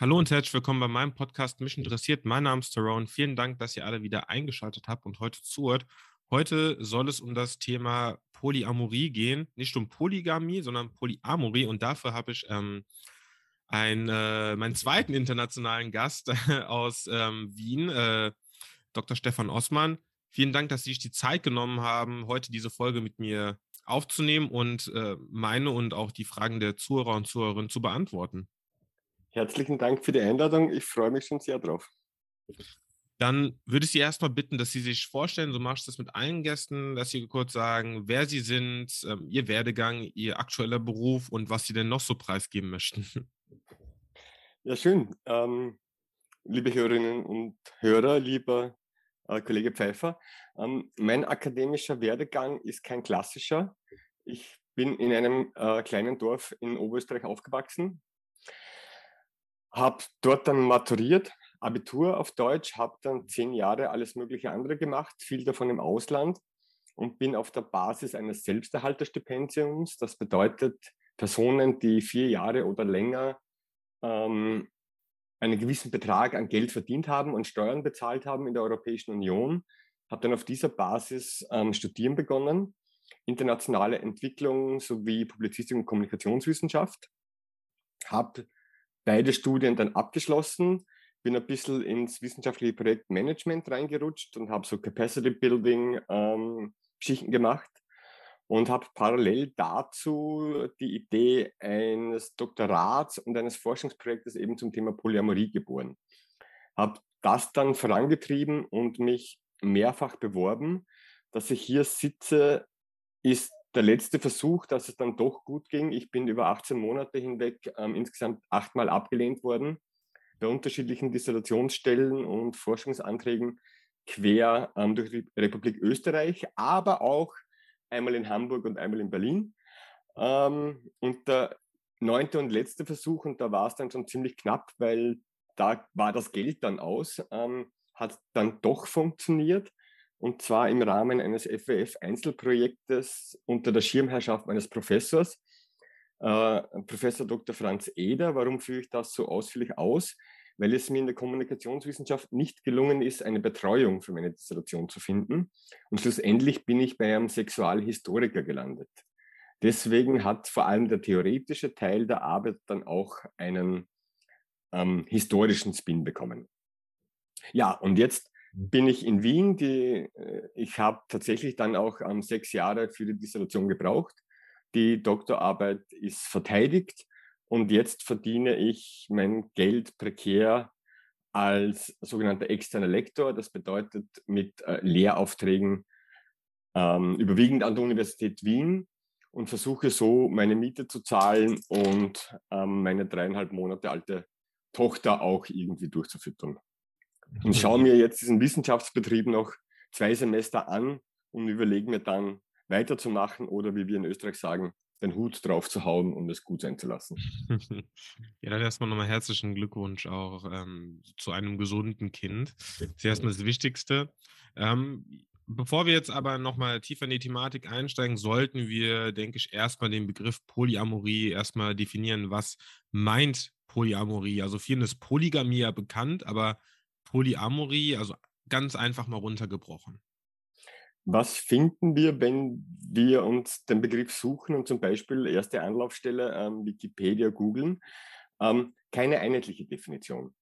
Hallo und herzlich willkommen bei meinem Podcast Mich interessiert. Mein Name ist Tyrone. Vielen Dank, dass ihr alle wieder eingeschaltet habt und heute zuhört. Heute soll es um das Thema Polyamorie gehen. Nicht um Polygamie, sondern Polyamorie. Und dafür habe ich ähm, ein, äh, meinen zweiten internationalen Gast aus ähm, Wien, äh, Dr. Stefan Osman. Vielen Dank, dass Sie sich die Zeit genommen haben, heute diese Folge mit mir aufzunehmen und äh, meine und auch die Fragen der Zuhörer und Zuhörerinnen zu beantworten. Herzlichen Dank für die Einladung. Ich freue mich schon sehr drauf. Dann würde ich Sie erstmal bitten, dass Sie sich vorstellen, so machst du das mit allen Gästen, dass Sie kurz sagen, wer Sie sind, ähm, Ihr Werdegang, Ihr aktueller Beruf und was Sie denn noch so preisgeben möchten. Ja, schön. Ähm, liebe Hörerinnen und Hörer, lieber äh, Kollege Pfeiffer, ähm, mein akademischer Werdegang ist kein klassischer. Ich bin in einem äh, kleinen Dorf in Oberösterreich aufgewachsen, habe dort dann maturiert, Abitur auf Deutsch, habe dann zehn Jahre alles mögliche andere gemacht, viel davon im Ausland und bin auf der Basis eines Selbsterhalterstipendiums, das bedeutet Personen, die vier Jahre oder länger ähm, einen gewissen Betrag an Geld verdient haben und Steuern bezahlt haben in der Europäischen Union, habe dann auf dieser Basis ähm, studieren begonnen, internationale Entwicklung sowie Publizistik und Kommunikationswissenschaft, habe beide Studien dann abgeschlossen, bin ein bisschen ins wissenschaftliche Projektmanagement reingerutscht und habe so Capacity Building ähm, Geschichten gemacht und habe parallel dazu die Idee eines Doktorats und eines Forschungsprojektes eben zum Thema Polyamorie geboren. Habe das dann vorangetrieben und mich mehrfach beworben. Dass ich hier sitze, ist der letzte Versuch, dass es dann doch gut ging. Ich bin über 18 Monate hinweg ähm, insgesamt achtmal abgelehnt worden bei unterschiedlichen Destillationsstellen und Forschungsanträgen quer ähm, durch die Republik Österreich, aber auch einmal in Hamburg und einmal in Berlin. Ähm, und der neunte und letzte Versuch, und da war es dann schon ziemlich knapp, weil da war das Geld dann aus, ähm, hat dann doch funktioniert und zwar im Rahmen eines FWF-Einzelprojektes unter der Schirmherrschaft meines Professors, äh, Professor Dr. Franz Eder. Warum führe ich das so ausführlich aus? Weil es mir in der Kommunikationswissenschaft nicht gelungen ist, eine Betreuung für meine Dissertation zu finden. Und schlussendlich bin ich bei einem Sexualhistoriker gelandet. Deswegen hat vor allem der theoretische Teil der Arbeit dann auch einen ähm, historischen Spin bekommen. Ja, und jetzt bin ich in Wien. Die, äh, ich habe tatsächlich dann auch ähm, sechs Jahre für die Dissertation gebraucht. Die Doktorarbeit ist verteidigt und jetzt verdiene ich mein Geld prekär als sogenannter externer Lektor. Das bedeutet mit äh, Lehraufträgen ähm, überwiegend an der Universität Wien und versuche so meine Miete zu zahlen und ähm, meine dreieinhalb Monate alte Tochter auch irgendwie durchzufüttern und schaue mir jetzt diesen Wissenschaftsbetrieb noch zwei Semester an und überlege mir dann weiterzumachen oder wie wir in Österreich sagen, den Hut drauf zu hauen und es gut sein zu lassen. Ja, dann erstmal nochmal herzlichen Glückwunsch auch ähm, zu einem gesunden Kind. Das ist erstmal das Wichtigste. Ähm, bevor wir jetzt aber nochmal tiefer in die Thematik einsteigen, sollten wir, denke ich, erstmal den Begriff Polyamorie erstmal definieren. Was meint Polyamorie? Also vielen ist Polygamie ja bekannt, aber Polyamorie, also ganz einfach mal runtergebrochen. Was finden wir, wenn wir uns den Begriff suchen und zum Beispiel erste Anlaufstelle ähm, Wikipedia googeln? Ähm, keine einheitliche Definition.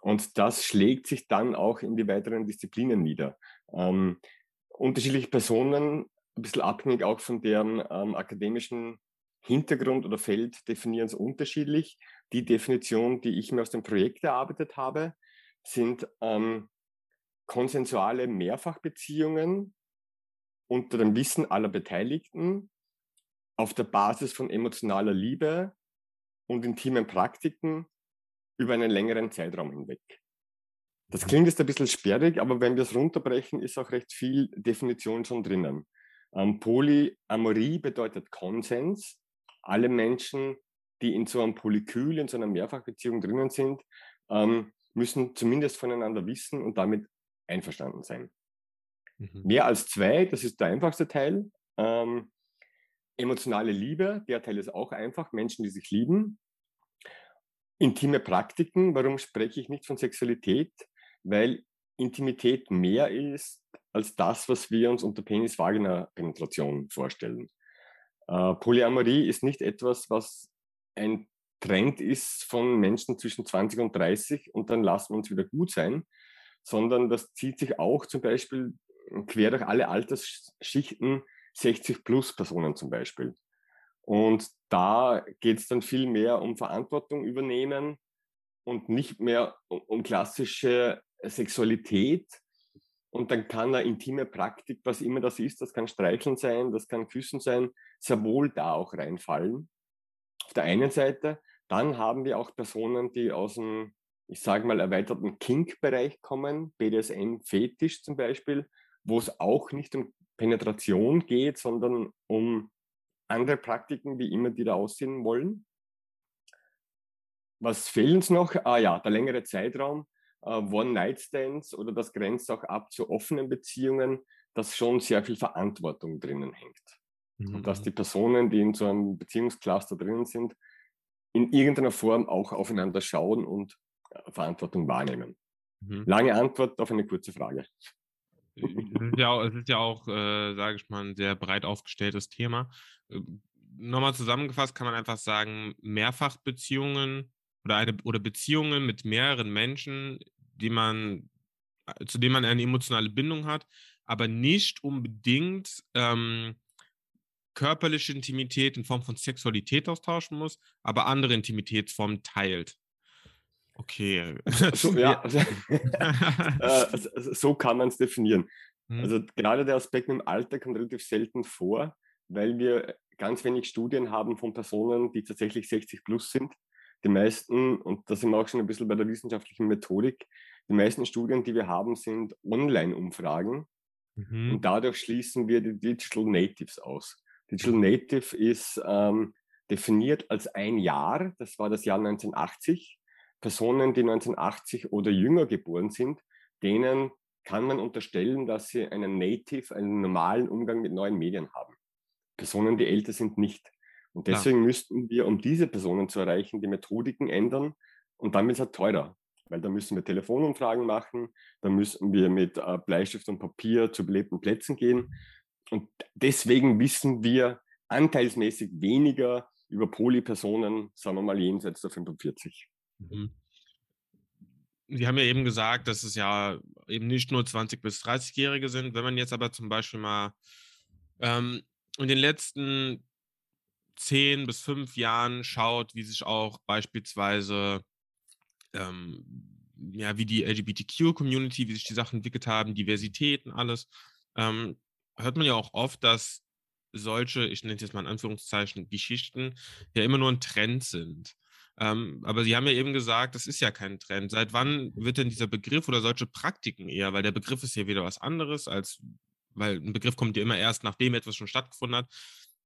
Und das schlägt sich dann auch in die weiteren Disziplinen nieder. Ähm, unterschiedliche Personen, ein bisschen abhängig auch von deren ähm, akademischen Hintergrund oder Feld, definieren es unterschiedlich. Die Definition, die ich mir aus dem Projekt erarbeitet habe, sind ähm, konsensuale Mehrfachbeziehungen unter dem Wissen aller Beteiligten auf der Basis von emotionaler Liebe und intimen Praktiken über einen längeren Zeitraum hinweg. Das klingt jetzt ein bisschen sperrig, aber wenn wir es runterbrechen, ist auch recht viel Definition schon drinnen. Ähm, Polyamorie bedeutet Konsens. Alle Menschen, die in so einem Polykül, in so einer Mehrfachbeziehung drinnen sind, ähm, müssen zumindest voneinander wissen und damit einverstanden sein. Mhm. Mehr als zwei, das ist der einfachste Teil. Ähm, emotionale Liebe, der Teil ist auch einfach, Menschen, die sich lieben. intime Praktiken. Warum spreche ich nicht von Sexualität? Weil Intimität mehr ist als das, was wir uns unter Penis-Vagina-Penetration vorstellen. Äh, Polyamorie ist nicht etwas, was ein Trend ist von Menschen zwischen 20 und 30 und dann lassen wir uns wieder gut sein, sondern das zieht sich auch zum Beispiel quer durch alle Altersschichten 60 plus Personen zum Beispiel. Und da geht es dann viel mehr um Verantwortung übernehmen und nicht mehr um, klassische Sexualität. Und dann kann eine intime Praktik, was immer das ist, das kann Streicheln sein, das kann Küssen sein, sehr wohl da auch reinfallen. Auf der einen Seite. Dann haben wir auch Personen, die aus dem, ich sage mal, erweiterten Kink-Bereich kommen, BDSM-Fetisch zum Beispiel, wo es auch nicht um Penetration geht, sondern um andere Praktiken, wie immer die da aussehen wollen. Was fehlt uns noch? Ah ja, der längere Zeitraum, äh, One-Night-Stands oder das grenzt auch ab zu offenen Beziehungen, dass schon sehr viel Verantwortung drinnen hängt. Mhm. Und dass mhm. die Personen, die in so einem Beziehungscluster drinnen sind, in irgendeiner Form auch aufeinander schauen und äh, Verantwortung wahrnehmen. Mhm. Lange Antwort auf eine kurze Frage. Es ist ja auch, es ist ja auch äh, sage ich mal, ein sehr breit aufgestelltes Thema. Äh, nochmal zusammengefasst kann man einfach sagen, Mehrfachbeziehungen oder, eine, oder Beziehungen mit mehreren Menschen, die man, äh, zu denen man eine emotionale Bindung hat, aber nicht unbedingt ähm, körperliche Intimität in Form von Sexualität austauschen muss, aber andere Intimitätsformen teilt. Okay. So, ja, äh, so kann man es definieren. Hm. Also gerade der Aspekt im Alter kommt relativ selten vor, weil wir ganz wenig Studien haben von Personen, die tatsächlich 60 plus sind. Die meisten, und da sind wir auch schon ein bisschen bei der wissenschaftlichen Methodik, die meisten Studien, die wir haben, sind Online-Umfragen. Mhm. Und dadurch schließen wir die Digital Natives aus. Digital Native ist ähm, definiert als ein Jahr, das war das Jahr 1980. Personen, die 1980 oder jünger geboren sind, denen kann man unterstellen, dass sie einen Native, einen normalen Umgang mit neuen Medien haben. Personen, die älter sind, nicht. Und deswegen ja. müssten wir, um diese Personen zu erreichen, die Methodiken ändern. Und dann wird es halt teurer, weil da müssen wir Telefonumfragen machen, da müssen wir mit äh, Bleistift und Papier zu belebten Plätzen gehen. Und deswegen wissen wir anteilsmäßig weniger über Polypersonen, sagen wir mal jenseits der 45. Mhm. Sie haben ja eben gesagt, dass es ja eben nicht nur 20- bis 30-Jährige sind. Wenn man jetzt aber zum Beispiel mal ähm, in den letzten 10 bis 5 Jahren schaut, wie sich auch beispielsweise ähm, ja, wie die LGBTQ-Community, wie sich die Sachen entwickelt haben, Diversität und alles, ähm, hört man ja auch oft, dass solche, ich nenne es jetzt mal in Anführungszeichen, Geschichten ja immer nur ein Trend sind. Ähm, aber Sie haben ja eben gesagt, das ist ja kein Trend. Seit wann wird denn dieser Begriff oder solche Praktiken eher, weil der Begriff ist ja wieder was anderes, als weil ein Begriff kommt ja immer erst, nachdem etwas schon stattgefunden hat.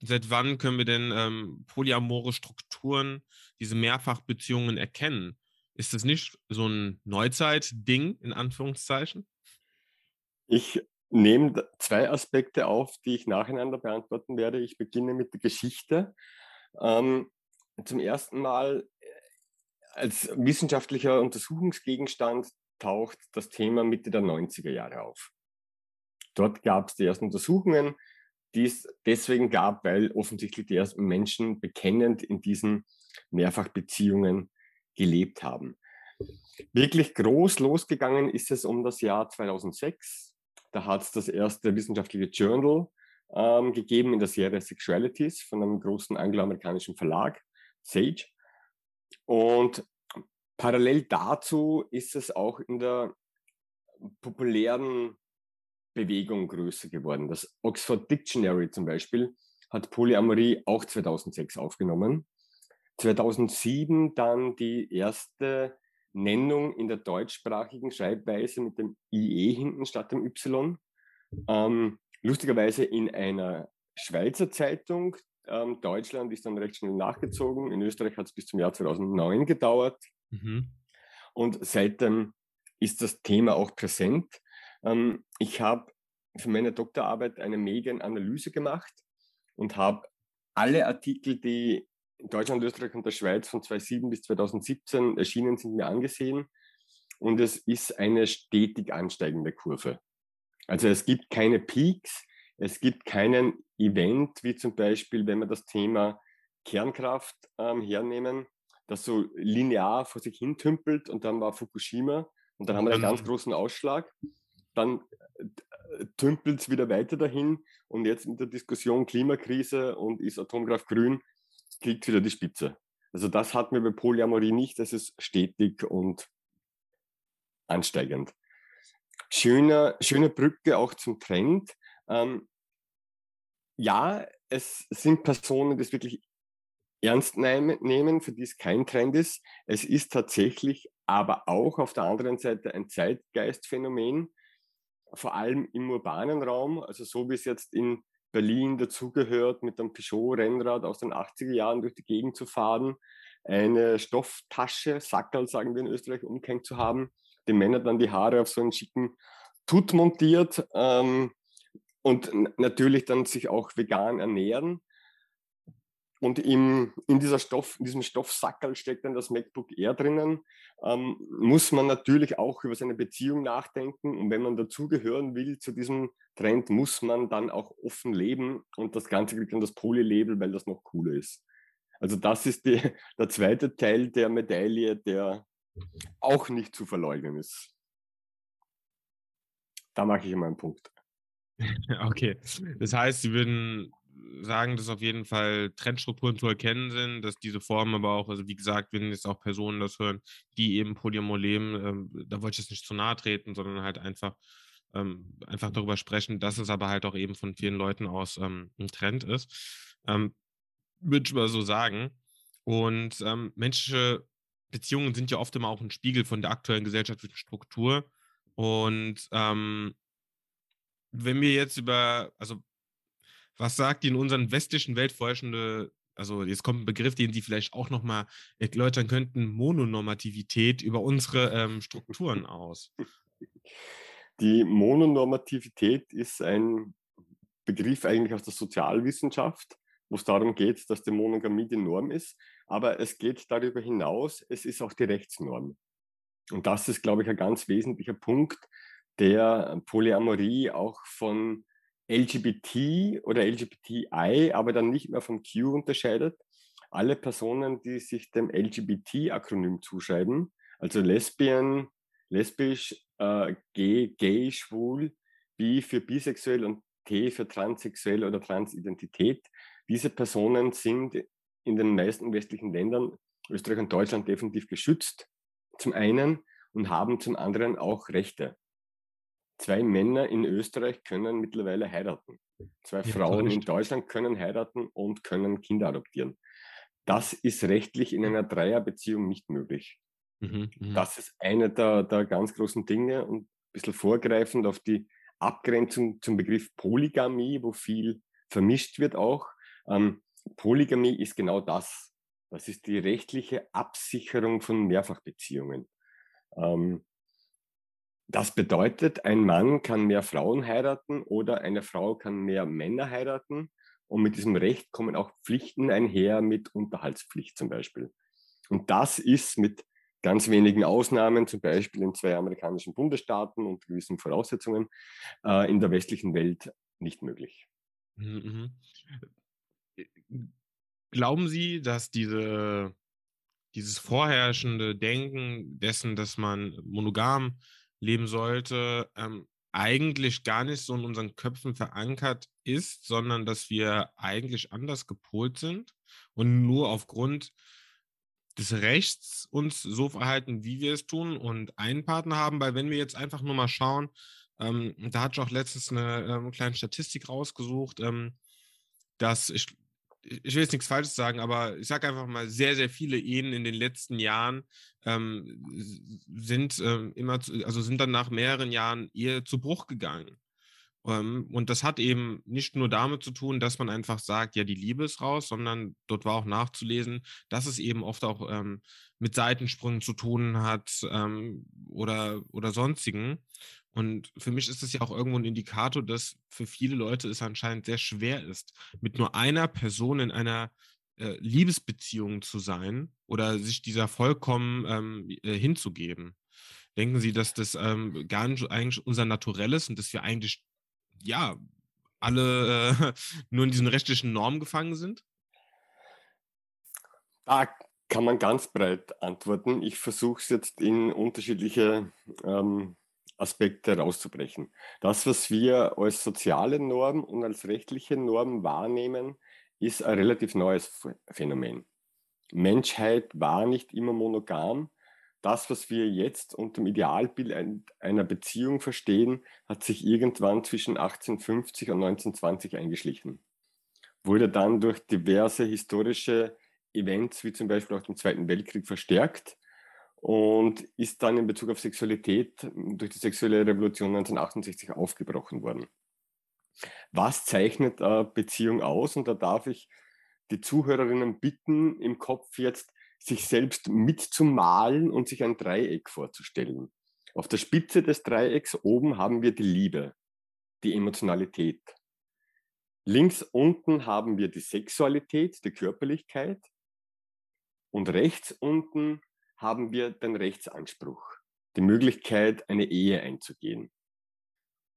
Seit wann können wir denn ähm, polyamore Strukturen, diese Mehrfachbeziehungen erkennen? Ist das nicht so ein Neuzeit-Ding, in Anführungszeichen? Ich nehme zwei Aspekte auf, die ich nacheinander beantworten werde. Ich beginne mit der Geschichte. Ähm, zum ersten Mal als wissenschaftlicher Untersuchungsgegenstand taucht das Thema Mitte der 90er Jahre auf. Dort gab es die ersten Untersuchungen, die es deswegen gab, weil offensichtlich die ersten Menschen bekennend in diesen Mehrfachbeziehungen gelebt haben. Wirklich groß losgegangen ist es um das Jahr 2006. Da hat es das erste wissenschaftliche Journal ähm, gegeben in der Serie Sexualities von einem großen angloamerikanischen Verlag, Sage. Und parallel dazu ist es auch in der populären Bewegung größer geworden. Das Oxford Dictionary zum Beispiel hat Polyamorie auch 2006 aufgenommen. 2007 dann die erste Nennung in der deutschsprachigen Schreibweise mit dem IE hinten statt dem Y. Ähm, lustigerweise in einer Schweizer Zeitung, ähm, Deutschland ist dann recht schnell nachgezogen. In Österreich hat es bis zum Jahr 2009 gedauert. Mhm. Und seitdem ist das Thema auch präsent. Ähm, ich habe für meine Doktorarbeit eine Medienanalyse gemacht und habe alle Artikel, die Deutschland, Österreich und der Schweiz von 2007 bis 2017 erschienen sind, mir angesehen. Und es ist eine stetig ansteigende Kurve. Also es gibt keine Peaks, es gibt keinen Event, wie zum Beispiel, wenn wir das Thema Kernkraft ähm, hernehmen, das so linear vor sich hin tümpelt und dann war Fukushima und dann haben wir einen ganz großen Ausschlag. Dann äh, tümpelt es wieder weiter dahin und jetzt mit der Diskussion Klimakrise und ist Atomkraft grün, kriegt wieder die Spitze. Also das hatten wir bei Polyamorie nicht, das ist stetig und ansteigend. Schöne, schöne Brücke auch zum Trend. Ähm, ja, es sind Personen, die es wirklich ernst nehmen, für die es kein Trend ist. Es ist tatsächlich aber auch auf der anderen Seite ein Zeitgeistphänomen, vor allem im urbanen Raum, also so wie es jetzt in Berlin dazugehört, mit einem Peugeot-Rennrad aus den 80er Jahren durch die Gegend zu fahren, eine Stofftasche, Sackerl sagen wir in Österreich, umgehängt zu haben, den Männern dann die Haare auf so einen schicken Tut montiert ähm, und natürlich dann sich auch vegan ernähren. Und im, in, dieser Stoff, in diesem Stoffsackerl steckt dann das MacBook Air drinnen. Ähm, muss man natürlich auch über seine Beziehung nachdenken. Und wenn man dazugehören will zu diesem Trend, muss man dann auch offen leben. Und das Ganze kriegt dann das Poly-Label, weil das noch cooler ist. Also das ist die, der zweite Teil der Medaille, der auch nicht zu verleugnen ist. Da mache ich immer einen Punkt. Okay, das heißt, Sie würden sagen, dass auf jeden Fall Trendstrukturen zu erkennen sind, dass diese Formen aber auch, also wie gesagt, wenn jetzt auch Personen das hören, die eben Polyamor leben, ähm, da wollte ich jetzt nicht zu nahe treten, sondern halt einfach, ähm, einfach darüber sprechen, dass es aber halt auch eben von vielen Leuten aus ähm, ein Trend ist. Ähm, Würde ich mal so sagen. Und ähm, menschliche Beziehungen sind ja oft immer auch ein Spiegel von der aktuellen gesellschaftlichen Struktur. Und ähm, wenn wir jetzt über, also was sagt die in unseren westlichen Welt also jetzt kommt ein Begriff, den Sie vielleicht auch nochmal erläutern könnten, Mononormativität über unsere ähm, Strukturen aus? Die Mononormativität ist ein Begriff eigentlich aus der Sozialwissenschaft, wo es darum geht, dass die Monogamie die Norm ist. Aber es geht darüber hinaus, es ist auch die Rechtsnorm. Und das ist, glaube ich, ein ganz wesentlicher Punkt, der Polyamorie auch von LGBT oder LGBTI, aber dann nicht mehr vom Q unterscheidet. Alle Personen, die sich dem LGBT-Akronym zuschreiben, also Lesbian, lesbisch, äh, gay, gay, schwul, bi für bisexuell und T für transsexuell oder Transidentität. Diese Personen sind in den meisten westlichen Ländern, Österreich und Deutschland, definitiv geschützt, zum einen, und haben zum anderen auch Rechte zwei Männer in Österreich können mittlerweile heiraten. Zwei ja, Frauen in Deutschland können heiraten und können Kinder adoptieren. Das ist rechtlich in einer Dreierbeziehung nicht möglich. Mhm, mhm, das ist eine der, der ganz großen Dinge und ein bisschen vorgreifend auf die Abgrenzung zum Begriff Polygamie, wo viel vermischt wird auch. Ähm, Polygamie ist genau das. Das ist die rechtliche Absicherung von Mehrfachbeziehungen. Ähm, das bedeutet, ein Mann kann mehr Frauen heiraten oder eine Frau kann mehr Männer heiraten. Und mit diesem Recht kommen auch Pflichten einher, mit Unterhaltspflicht zum Beispiel. Und das ist mit ganz wenigen Ausnahmen, zum Beispiel in zwei amerikanischen Bundesstaaten und gewissen Voraussetzungen, äh, in der westlichen Welt nicht möglich. Mhm. mhm. Glauben Sie, dass diese, dieses vorherrschende Denken dessen, dass man monogam leben sollte, ähm, eigentlich gar nicht so in unseren Köpfen verankert ist, sondern dass wir eigentlich anders gepolt sind und nur aufgrund des Rechts uns so verhalten, wie wir es tun und einen Partner haben, weil wenn wir jetzt einfach nur mal schauen, ähm, da hatte ich auch letztens eine ähm, kleine Statistik rausgesucht, ähm, dass ich ich will jetzt nichts Falsches sagen, aber ich sage einfach mal, sehr, sehr viele Ehen in den letzten Jahren ähm, sind ähm, immer, zu, also sind dann nach mehreren Jahren Ehe zu Bruch gegangen. Ähm, und das hat eben nicht nur damit zu tun, dass man einfach sagt, ja, die Liebe ist raus, sondern dort war auch nachzulesen, dass es eben oft auch ähm, mit Seitensprüngen zu tun hat ähm, oder, oder sonstigen. Und für mich ist es ja auch irgendwo ein Indikator, dass für viele Leute es anscheinend sehr schwer ist, mit nur einer Person in einer äh, Liebesbeziehung zu sein oder sich dieser vollkommen ähm, äh, hinzugeben? Denken Sie, dass das ähm, gar nicht eigentlich unser Naturell ist und dass wir eigentlich, ja, alle äh, nur in diesen rechtlichen Normen gefangen sind? Da kann man ganz breit antworten. Ich versuche es jetzt in unterschiedliche ähm, Aspekte herauszubrechen. Das, was wir als soziale Norm und als rechtliche Norm wahrnehmen, ist ein relativ neues Phänomen. Menschheit war nicht immer monogam. Das, was wir jetzt unter dem Idealbild einer Beziehung verstehen, hat sich irgendwann zwischen 1850 und 1920 eingeschlichen. Wurde dann durch diverse historische Events, wie zum Beispiel auch den Zweiten Weltkrieg, verstärkt und ist dann in Bezug auf Sexualität durch die sexuelle Revolution 1968 aufgebrochen worden. Was zeichnet eine Beziehung aus? Und da darf ich die Zuhörerinnen bitten, im Kopf jetzt sich selbst mitzumalen und sich ein Dreieck vorzustellen. Auf der Spitze des Dreiecks oben haben wir die Liebe, die Emotionalität. Links unten haben wir die Sexualität, die Körperlichkeit. Und rechts unten haben wir den Rechtsanspruch, die Möglichkeit, eine Ehe einzugehen.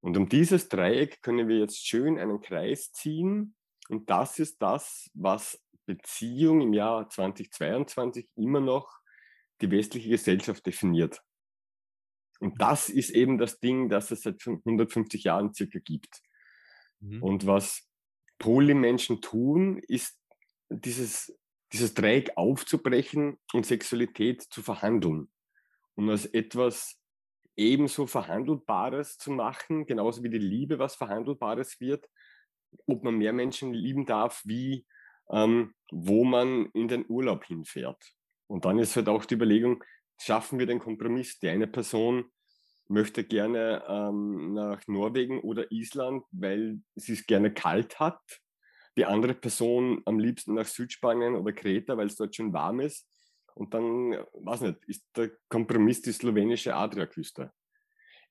Und um dieses Dreieck können wir jetzt schön einen Kreis ziehen. Und das ist das, was Beziehung im Jahr 2022 immer noch die westliche Gesellschaft definiert. Und das ist eben das Ding, das es seit 150 Jahren circa gibt. Mhm. Und was Polymenschen tun, ist dieses dieses Dreieck aufzubrechen und Sexualität zu verhandeln und als etwas ebenso Verhandelbares zu machen, genauso wie die Liebe was Verhandelbares wird, ob man mehr Menschen lieben darf, wie ähm, wo man in den Urlaub hinfährt. Und dann ist halt auch die Überlegung, schaffen wir den Kompromiss? Die eine Person möchte gerne ähm, nach Norwegen oder Island, weil sie es gerne kalt hat die andere Person am liebsten nach Südspanien oder Kreta, weil es dort schon warm ist. Und dann, weiß nicht, ist der Kompromiss die slowenische Adriaküste.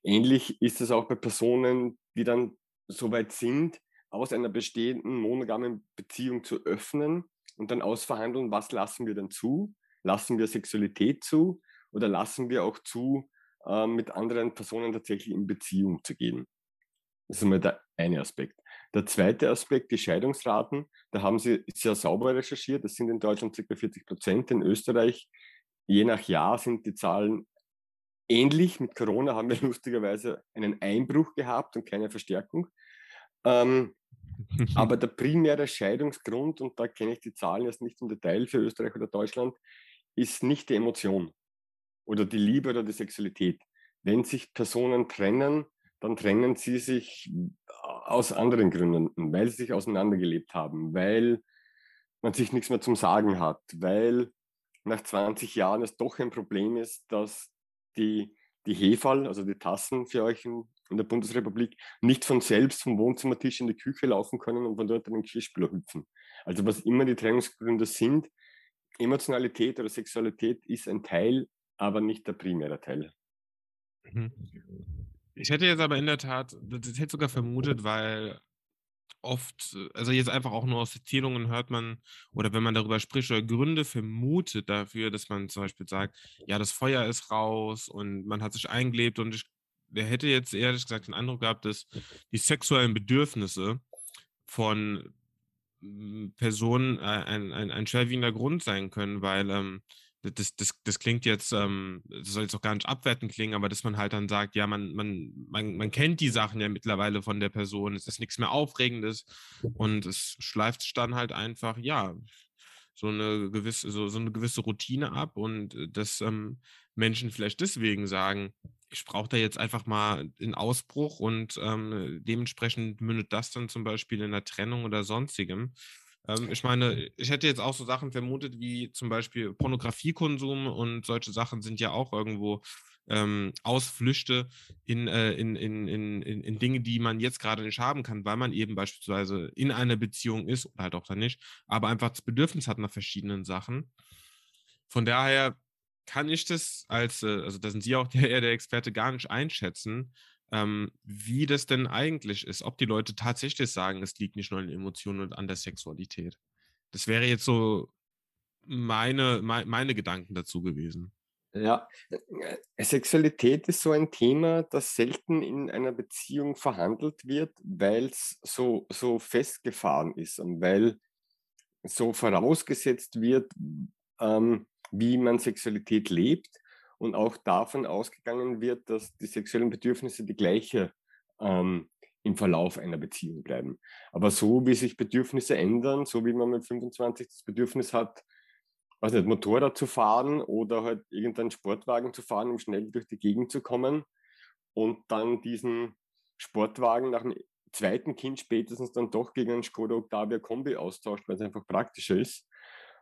Ähnlich ist es auch bei Personen, die dann so weit sind, aus einer bestehenden monogamen Beziehung zu öffnen und dann ausverhandeln, was lassen wir denn zu? Lassen wir Sexualität zu oder lassen wir auch zu, äh, mit anderen Personen tatsächlich in Beziehung zu gehen? Das ist einmal der eine Aspekt. Der zweite Aspekt, die Scheidungsraten, da haben Sie sehr sauber recherchiert. Das sind in Deutschland ca. 40 Prozent. In Österreich, je nach Jahr, sind die Zahlen ähnlich. Mit Corona haben wir lustigerweise einen Einbruch gehabt und keine Verstärkung. Ähm, aber der primäre Scheidungsgrund, und da kenne ich die Zahlen jetzt nicht im Detail für Österreich oder Deutschland, ist nicht die Emotion oder die Liebe oder die Sexualität. Wenn sich Personen trennen, dann trennen sie sich aus anderen Gründen, weil sie sich auseinandergelebt haben, weil man sich nichts mehr zum Sagen hat, weil nach 20 Jahren es doch ein Problem ist, dass die, die Hefall, also die Tassen für euch in, in der Bundesrepublik, nicht von selbst vom Wohnzimmertisch in die Küche laufen können und von dort in den Geschirrspüler hüpfen. Also was immer die Trennungsgründe sind, Emotionalität oder Sexualität ist ein Teil, aber nicht der primäre Teil. Mhm. Ich hätte jetzt aber in der Tat, das hätte sogar vermutet, weil oft, also jetzt einfach auch nur aus Erzählungen hört man, oder wenn man darüber spricht, oder Gründe vermutet dafür, dass man zum Beispiel sagt, ja, das Feuer ist raus und man hat sich eingelebt und ich hätte jetzt ehrlich gesagt den Eindruck gehabt, dass die sexuellen Bedürfnisse von hm, Personen äh, ein, ein, ein schwerwiegender Grund sein können, weil ähm, das, das, das klingt jetzt, ähm, das soll jetzt auch gar nicht abwertend klingen, aber dass man halt dann sagt, ja, man, man, man, man kennt die Sachen ja mittlerweile von der Person, es ist nichts mehr Aufregendes und es schleift sich dann halt einfach, ja, so eine gewisse, so, so eine gewisse Routine ab und äh, dass ähm, Menschen vielleicht deswegen sagen, ich brauche da jetzt einfach mal einen Ausbruch und ähm, dementsprechend mündet das dann zum Beispiel in einer Trennung oder sonstigem. Ähm, ich meine, ich hätte jetzt auch so Sachen vermutet, wie zum Beispiel Pornografiekonsum und solche Sachen sind ja auch irgendwo ähm, Ausflüchte in, äh, in, in, in, in Dinge, die man jetzt gerade nicht haben kann, weil man eben beispielsweise in einer Beziehung ist oder halt auch dann nicht, aber einfach das Bedürfnis hat nach verschiedenen Sachen. Von daher kann ich das als, äh, also da sind Sie auch eher der Experte, gar nicht einschätzen, ähm, wie das denn eigentlich ist, ob die Leute tatsächlich sagen, es liegt nicht nur an Emotionen und an der Sexualität. das wäre jetzt so meine, meine, meine Gedanken dazu gewesen. Ja, äh, Sexualität ist so ein Thema, das selten in einer Beziehung verhandelt wird, weil es so, so festgefahren ist und weil so vorausgesetzt wird, ähm, wie man Sexualität lebt und auch davon ausgegangen wird, dass die sexuellen Bedürfnisse die gleiche ähm, im Verlauf einer Beziehung bleiben. Aber so wie sich Bedürfnisse ändern, so wie man mit 25 das Bedürfnis hat, weiß nicht, Motorrad zu fahren oder halt irgendeinen Sportwagen zu fahren, um schnell durch die Gegend zu kommen und dann diesen Sportwagen nach dem zweiten Kind spätestens dann doch gegen einen Skoda Octavia Kombi austauscht, weil es einfach praktischer ist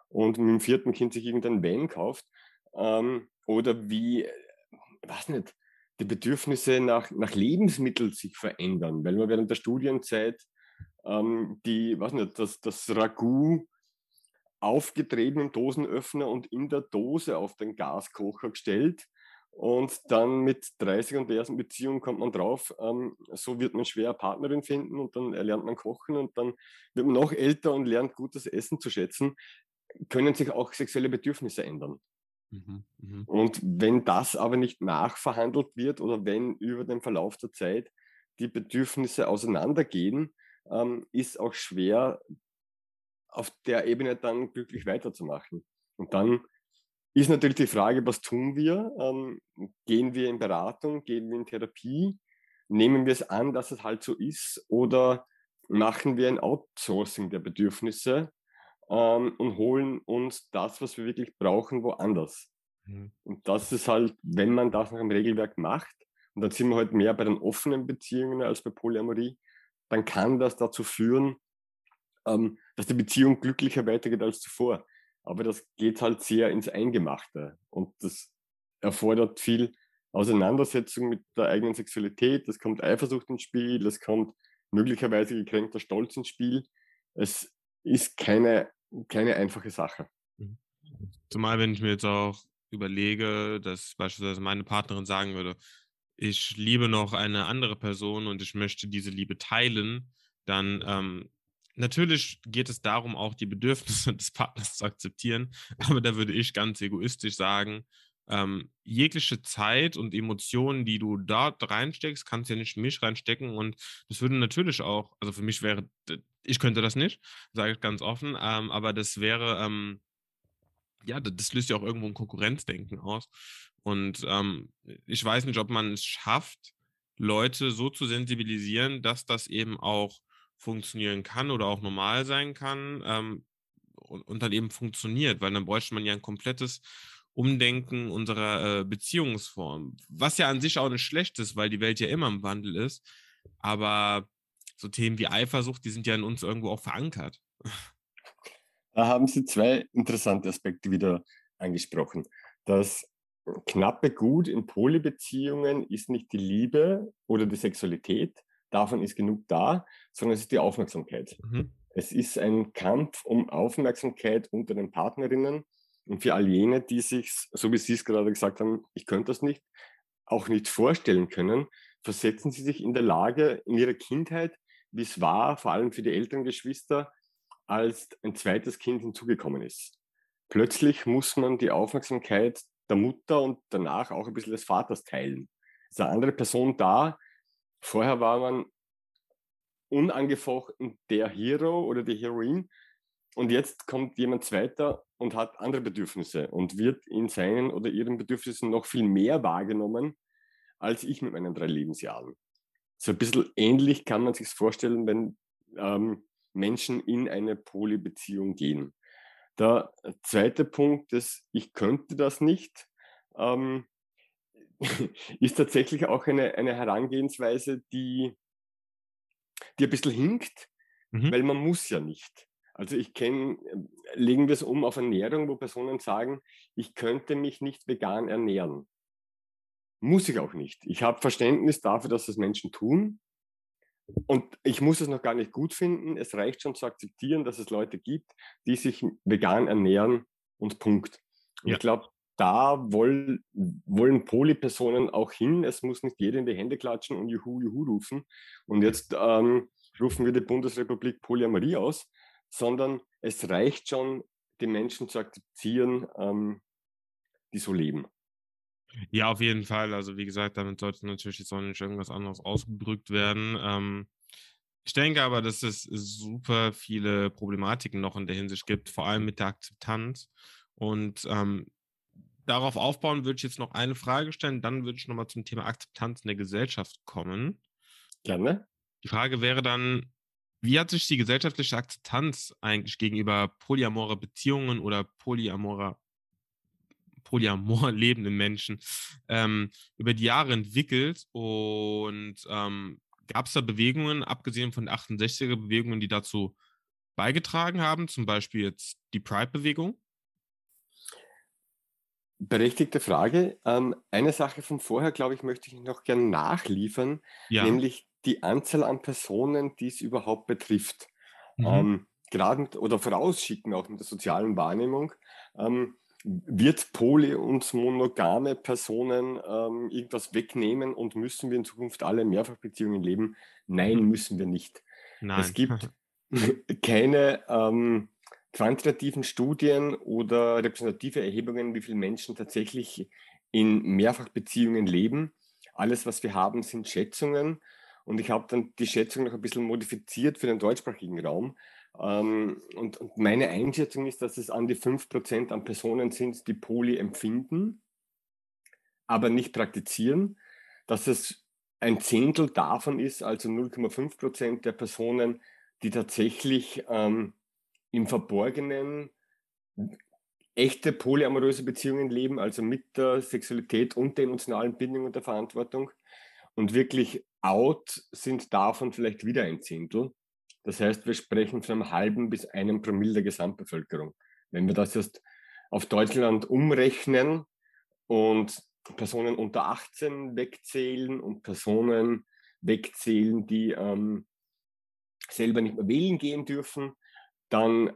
und mit dem vierten Kind sich irgendein Van kauft ähm, oder wie, weiß nicht, die Bedürfnisse nach, nach Lebensmitteln sich verändern, weil man während der Studienzeit ähm, die, weiß nicht, das, das Ragout aufgetreten im Dosenöffner und in der Dose auf den Gaskocher gestellt. Und dann mit 30 und der ersten Beziehung kommt man drauf, ähm, so wird man schwer Partnerin finden und dann lernt man kochen und dann wird man noch älter und lernt gutes Essen zu schätzen, können sich auch sexuelle Bedürfnisse ändern. Mhm, mh. Und wenn das aber nicht nachverhandelt wird oder wenn über den Verlauf der Zeit die Bedürfnisse auseinandergehen, ähm, ist auch schwer, auf der Ebene dann glücklich weiterzumachen. Und dann ist natürlich die Frage, was tun wir? Ähm, gehen wir in Beratung, gehen wir in Therapie? Nehmen wir es an, dass es halt so ist? Oder machen wir ein Outsourcing der Bedürfnisse ähm, und holen uns das, was wir wirklich brauchen, woanders? Mhm. Und das ist halt, wenn man das nach einem Regelwerk macht, und dann sind wir halt mehr bei den offenen Beziehungen als bei Polyamorie, dann kann das dazu führen, ähm, dass die Beziehung glücklicher weitergeht als zuvor. Aber das geht halt sehr ins Eingemachte und das erfordert viel Auseinandersetzung mit der eigenen Sexualität. Es kommt Eifersucht ins Spiel, es kommt möglicherweise gekränkter Stolz ins Spiel. Es ist keine, keine einfache Sache. Mhm. Zumal, wenn ich mir jetzt auch überlege, dass beispielsweise meine Partnerin sagen würde, ich liebe noch eine andere Person und ich möchte diese Liebe teilen, dann ähm, Natürlich geht es darum, auch die Bedürfnisse des Partners zu akzeptieren, aber da würde ich ganz egoistisch sagen, ähm, jegliche Zeit und Emotionen, die du dort reinsteckst, kannst du ja nicht in mich reinstecken und das würde natürlich auch, also für mich wäre, ich könnte das nicht, sage ich ganz offen, ähm, aber das wäre, ähm, ja, das löst ja auch irgendwo ein Konkurrenzdenken aus und ähm, ich weiß nicht, ob man es schafft, Leute so zu sensibilisieren, dass das eben auch funktionieren kann oder auch normal sein kann ähm, und, und, dann eben funktioniert, weil dann bräuchte man ja ein komplettes Umdenken unserer äh, Beziehungsform, was ja an sich auch nicht schlecht ist, weil die Welt ja immer im Wandel ist. Aber so Themen wie Eifersucht, die sind ja in uns irgendwo auch verankert. Da haben Sie zwei interessante Aspekte wieder angesprochen. Das knappe Gut in Polybeziehungen ist nicht die Liebe oder die Sexualität, davon ist genug da, sondern es ist die Aufmerksamkeit. Mhm. Es ist ein Kampf um Aufmerksamkeit unter den Partnerinnen und für all jene, die sich, so wie Sie es gerade gesagt haben, ich könnte das nicht, auch nicht vorstellen können, versetzen Sie sich in der Lage in Ihrer Kindheit, wie es war, vor allem für die älteren Geschwister, als ein zweites Kind hinzugekommen ist. Plötzlich muss man die Aufmerksamkeit der Mutter und danach auch ein bisschen des Vaters teilen. Es ist eine andere Person da, Vorher war man unangefochten der Hero oder die Heroine und jetzt kommt jemand zweiter und hat andere Bedürfnisse und wird in seinen oder ihren Bedürfnissen noch viel mehr wahrgenommen als ich mit meinen drei Lebensjahren. So ein bisschen ähnlich kann man sich vorstellen, wenn ähm, Menschen in eine Polybeziehung gehen. Der zweite Punkt ist, ich könnte das nicht. Ähm, ist tatsächlich auch eine, eine Herangehensweise, die, die ein bisschen hinkt, mhm. weil man muss ja nicht. Also ich kenne, legen wir es um auf Ernährung, wo Personen sagen, ich könnte mich nicht vegan ernähren. Muss ich auch nicht. Ich habe Verständnis dafür, dass das Menschen tun. Und ich muss es noch gar nicht gut finden. Es reicht schon zu akzeptieren, dass es Leute gibt, die sich vegan ernähren und Punkt. Und ja. Ich glaube, da wollen, wollen Polypersonen auch hin. Es muss nicht jeder in die Hände klatschen und Juhu, Juhu rufen. Und jetzt ähm, rufen wir die Bundesrepublik Polyamorie aus, sondern es reicht schon, die Menschen zu akzeptieren, ähm, die so leben. Ja, auf jeden Fall. Also wie gesagt, damit sollte natürlich jetzt auch nicht irgendwas anderes ausgedrückt werden. Ähm, ich denke aber, dass es super viele Problematiken noch in der Hinsicht gibt, vor allem mit der Akzeptanz. Und ähm, darauf aufbauen würde ich jetzt noch eine Frage stellen, dann würde ich nochmal zum Thema Akzeptanz in der Gesellschaft kommen. Gerne. Die Frage wäre dann, wie hat sich die gesellschaftliche Akzeptanz eigentlich gegenüber polyamore Beziehungen oder polyamore, polyamor lebenden Menschen ähm, über die Jahre entwickelt? Und ähm, gab es da Bewegungen, abgesehen von den 68er Bewegungen, die dazu beigetragen haben, zum Beispiel jetzt die Pride-Bewegung? Berechtigte Frage. Ähm, eine Sache von vorher, glaube ich, möchte ich noch gerne nachliefern, ja. nämlich die Anzahl an Personen, die es überhaupt betrifft. Mhm. Ähm, gerade oder vorausschicken auch mit der sozialen Wahrnehmung. Ähm, wird poly- und monogame Personen ähm, irgendwas wegnehmen und müssen wir in Zukunft alle Mehrfachbeziehungen leben? Nein, mhm. müssen wir nicht. Nein. Es gibt keine ähm, quantitativen Studien oder repräsentative Erhebungen, wie viele Menschen tatsächlich in Mehrfachbeziehungen leben. Alles, was wir haben, sind Schätzungen. Und ich habe dann die Schätzung noch ein bisschen modifiziert für den deutschsprachigen Raum. Ähm, und, und, meine Einschätzung ist, dass es an die 5% an Personen sind, die Poly empfinden, aber nicht praktizieren. Dass es ein Zehntel davon ist, also 0,5% der Personen, die tatsächlich ähm, im Verborgenen echte polyamoröse Beziehungen leben, also mit der Sexualität und der emotionalen Bindung und der Verantwortung. Und wirklich out sind davon vielleicht wieder ein Zehntel. Das heißt, wir sprechen von einem halben bis einem Promille der Gesamtbevölkerung. Wenn wir das jetzt auf Deutschland umrechnen und Personen unter 18 wegzählen und Personen wegzählen, die ähm, selber nicht mehr wählen gehen dürfen, dann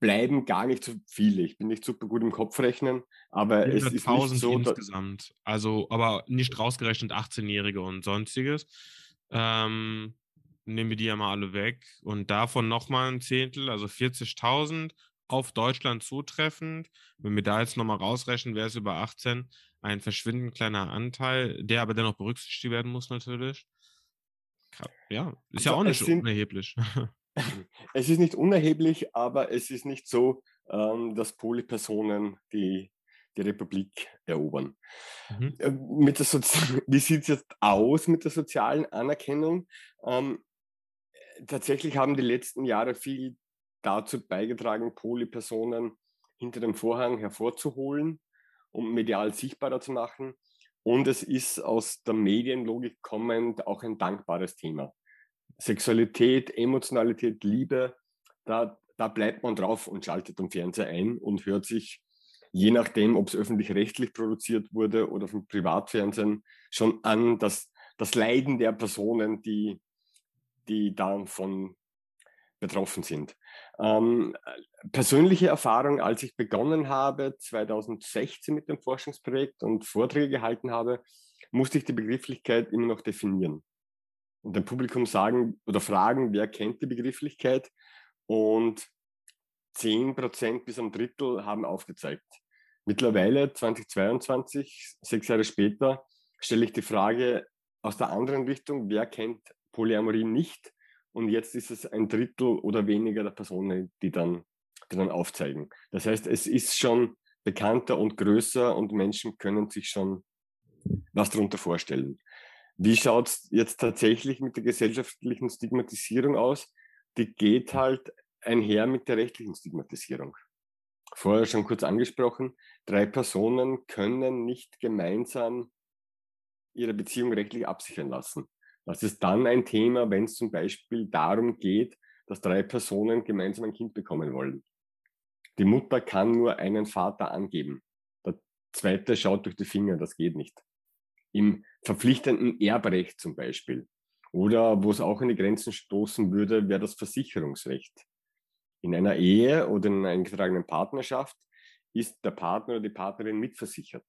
bleiben gar nicht so viele. Ich bin nicht super gut im Kopfrechnen, aber es ist nicht so. insgesamt. Also, aber nicht rausgerechnet 18-Jährige und sonstiges. Ähm, nehmen wir die ja mal alle weg und davon nochmal ein Zehntel, also 40.000 auf Deutschland zutreffend. Wenn wir da jetzt nochmal rausrechnen, wäre es über 18 ein verschwindend kleiner Anteil, der aber dennoch berücksichtigt werden muss natürlich. Ja, ist also ja auch nicht sind, unerheblich. es ist nicht unerheblich, aber es ist nicht so, ähm, dass Polypersonen die, die Republik erobern. Mhm. Äh, mit der Wie sieht es jetzt aus mit der sozialen Anerkennung? Ähm, tatsächlich haben die letzten Jahre viel dazu beigetragen, Polypersonen hinter dem Vorhang hervorzuholen, um medial sichtbarer zu machen. Und es ist aus der Medienlogik kommend auch ein dankbares Thema. Sexualität, Emotionalität, Liebe, da, da bleibt man drauf und schaltet den Fernseher ein und hört sich, je nachdem, ob es öffentlich-rechtlich produziert wurde oder vom Privatfernsehen, schon an, dass das Leiden der Personen, die, die davon betroffen sind. Ähm, persönliche Erfahrung, als ich begonnen habe, 2016 mit dem Forschungsprojekt und Vorträge gehalten habe, musste ich die Begrifflichkeit immer noch definieren und dem Publikum sagen oder fragen, wer kennt die Begrifflichkeit. Und 10% bis ein Drittel haben aufgezeigt. Mittlerweile, 2022, sechs Jahre später, stelle ich die Frage aus der anderen Richtung, wer kennt Polyamorie nicht? Und jetzt ist es ein Drittel oder weniger der Personen, die dann, die dann aufzeigen. Das heißt, es ist schon bekannter und größer und Menschen können sich schon was darunter vorstellen. Wie schaut es jetzt tatsächlich mit der gesellschaftlichen Stigmatisierung aus? Die geht halt einher mit der rechtlichen Stigmatisierung. Vorher schon kurz angesprochen, drei Personen können nicht gemeinsam ihre Beziehung rechtlich absichern lassen. Das ist dann ein Thema, wenn es zum Beispiel darum geht, dass drei Personen gemeinsam ein Kind bekommen wollen. Die Mutter kann nur einen Vater angeben. Der zweite schaut durch die Finger, das geht nicht im verpflichtenden Erbrecht zum Beispiel. Oder wo es auch in die Grenzen stoßen würde, wäre das Versicherungsrecht. In einer Ehe oder in einer eingetragenen Partnerschaft ist der Partner oder die Partnerin mitversichert.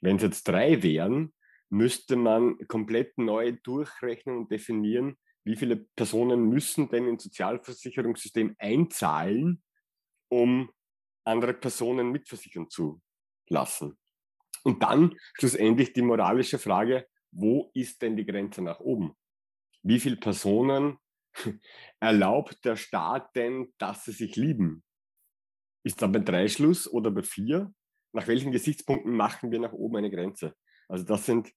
Wenn es jetzt drei wären, müsste man komplett neu durchrechnen und definieren, wie viele Personen müssen denn ins Sozialversicherungssystem einzahlen, um andere Personen mitversichern zu lassen. Und dann schlussendlich die moralische Frage, wo ist denn die Grenze nach oben? Wie viele Personen erlaubt der Staat denn, dass sie sich lieben? Ist da bei drei Schluss oder bei vier? Nach welchen Gesichtspunkten machen wir nach oben eine Grenze? Also das sind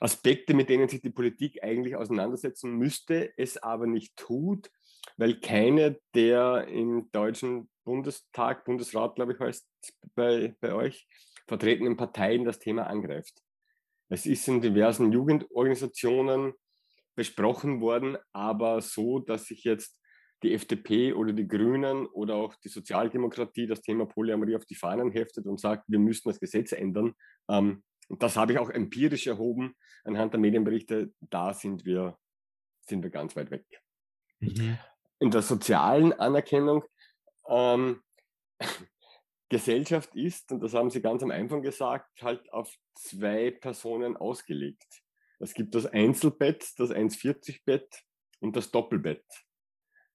Aspekte, mit denen sich die Politik eigentlich auseinandersetzen müsste, es aber nicht tut, weil keine der im deutschen Bundestag, Bundesrat, glaube ich, heißt bei, bei euch, vertretenen Parteien das Thema angreift. Es ist in diversen Jugendorganisationen besprochen worden, aber so, dass sich jetzt die FDP oder die Grünen oder auch die Sozialdemokratie das Thema Polyamorie auf die Fahnen heftet und sagt, wir müssen das Gesetz ändern. Ähm, das habe ich auch empirisch erhoben anhand der Medienberichte. Da sind wir, sind wir ganz weit weg. Mhm. In der sozialen Anerkennung ähm, Gesellschaft ist, und das haben Sie ganz am Anfang gesagt, halt auf zwei Personen ausgelegt. Es gibt das Einzelbett, das 1,40-Bett und das Doppelbett.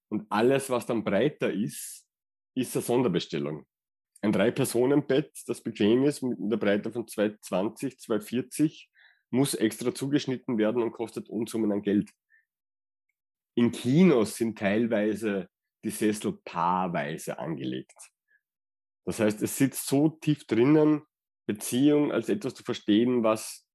Und alles, was dann breiter ist, ist eine Sonderbestellung. Ein Drei-Personen-Bett, das bequem ist, mit einer Breite von 220, 240, muss extra zugeschnitten werden und kostet Unsummen an Geld. In Kinos sind teilweise die Sessel paarweise angelegt. Das heißt, es sitzt so tief drinnen, Beziehung als etwas zu verstehen, was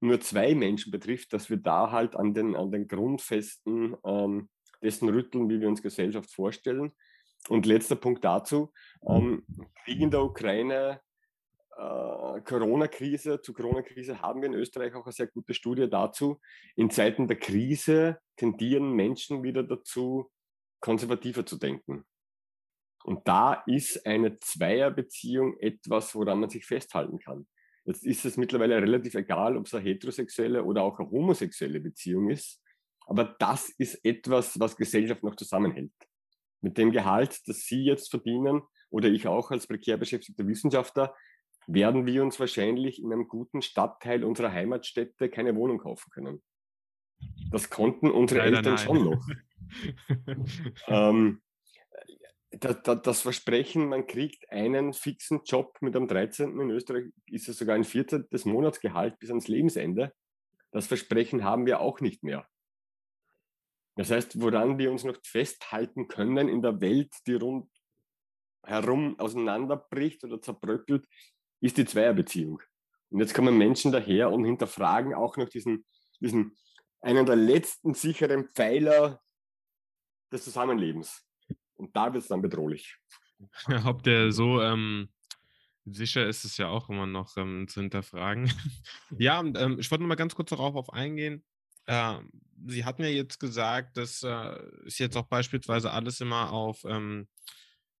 nur zwei Menschen betrifft, dass wir da halt an den, an den Grundfesten ähm, dessen rütteln, wie wir uns Gesellschaft vorstellen. Und letzter Punkt dazu, ähm, Krieg in der Ukraine, äh, Corona-Krise, zu Corona-Krise haben wir in Österreich auch eine sehr gute Studie dazu. In Zeiten der Krise tendieren Menschen wieder dazu, konservativer zu denken. Und da ist eine Zweierbeziehung etwas, woran man sich festhalten kann. Jetzt ist es mittlerweile relativ egal, ob es eine heterosexuelle oder auch eine homosexuelle Beziehung ist. Aber das ist etwas, was Gesellschaft noch zusammenhält. Mit dem Gehalt, das Sie jetzt verdienen oder ich auch als prekär beschäftigter Wissenschaftler, werden wir uns wahrscheinlich in einem guten Stadtteil unserer Heimatstädte keine Wohnung kaufen können. Das konnten unsere Leider Eltern nein. schon noch. ähm, das, Versprechen, man kriegt einen fixen Job mit einem 13. in Österreich, ist es sogar ein Viertel des Monatsgehalt bis ans Lebensende. Das Versprechen haben wir auch nicht mehr. Das heißt, woran wir uns noch festhalten können in der Welt, die rundherum auseinanderbricht oder zerbröckelt, ist die Zweierbeziehung. Und jetzt kommen Menschen daher und hinterfragen auch noch diesen, diesen einen der letzten sicheren Pfeiler des Zusammenlebens. Und da wird es dann bedrohlich. Ob der so ähm, sicher ist es ja auch immer noch ähm, zu hinterfragen. ja, ähm, ich wollte noch mal ganz kurz darauf auf eingehen. Äh, Sie hatten ja jetzt gesagt, dass äh, es jetzt auch beispielsweise alles immer auf ähm,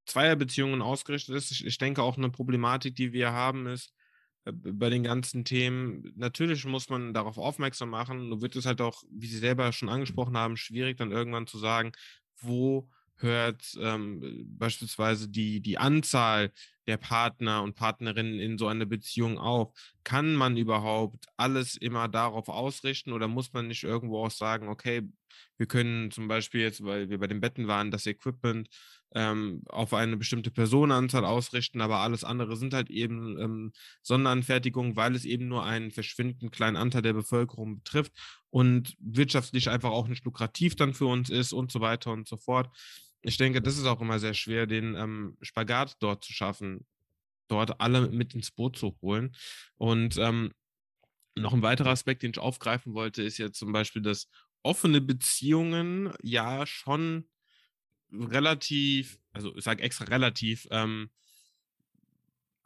Zweierbeziehungen ausgerichtet ist. Ich, ich, denke auch eine Problematik, die wir haben, ist äh, bei den ganzen Themen, natürlich muss man darauf aufmerksam machen. Nur wird es halt auch, wie Sie selber schon angesprochen haben, schwierig dann irgendwann zu sagen, wo hört ähm, beispielsweise die, die Anzahl der Partner und Partnerinnen in so einer Beziehung auf? Kann man überhaupt alles immer darauf ausrichten oder muss man nicht irgendwo auch sagen, okay, wir können zum Beispiel jetzt, weil wir bei den Betten waren, das Equipment ähm, auf eine bestimmte Personenanzahl ausrichten, aber alles andere sind halt eben ähm, Sonderanfertigungen, weil es eben nur einen verschwindend kleinen Anteil der Bevölkerung betrifft und wirtschaftlich einfach auch nicht lukrativ dann für uns ist und so weiter und so fort ich denke, das ist auch immer sehr schwer, den ähm, Spagat dort zu schaffen, dort alle mit ins Boot zu holen. Und ähm, noch ein weiterer Aspekt, den ich aufgreifen wollte, ist ja zum Beispiel, dass offene Beziehungen ja schon relativ, also ich sage extra relativ, ähm,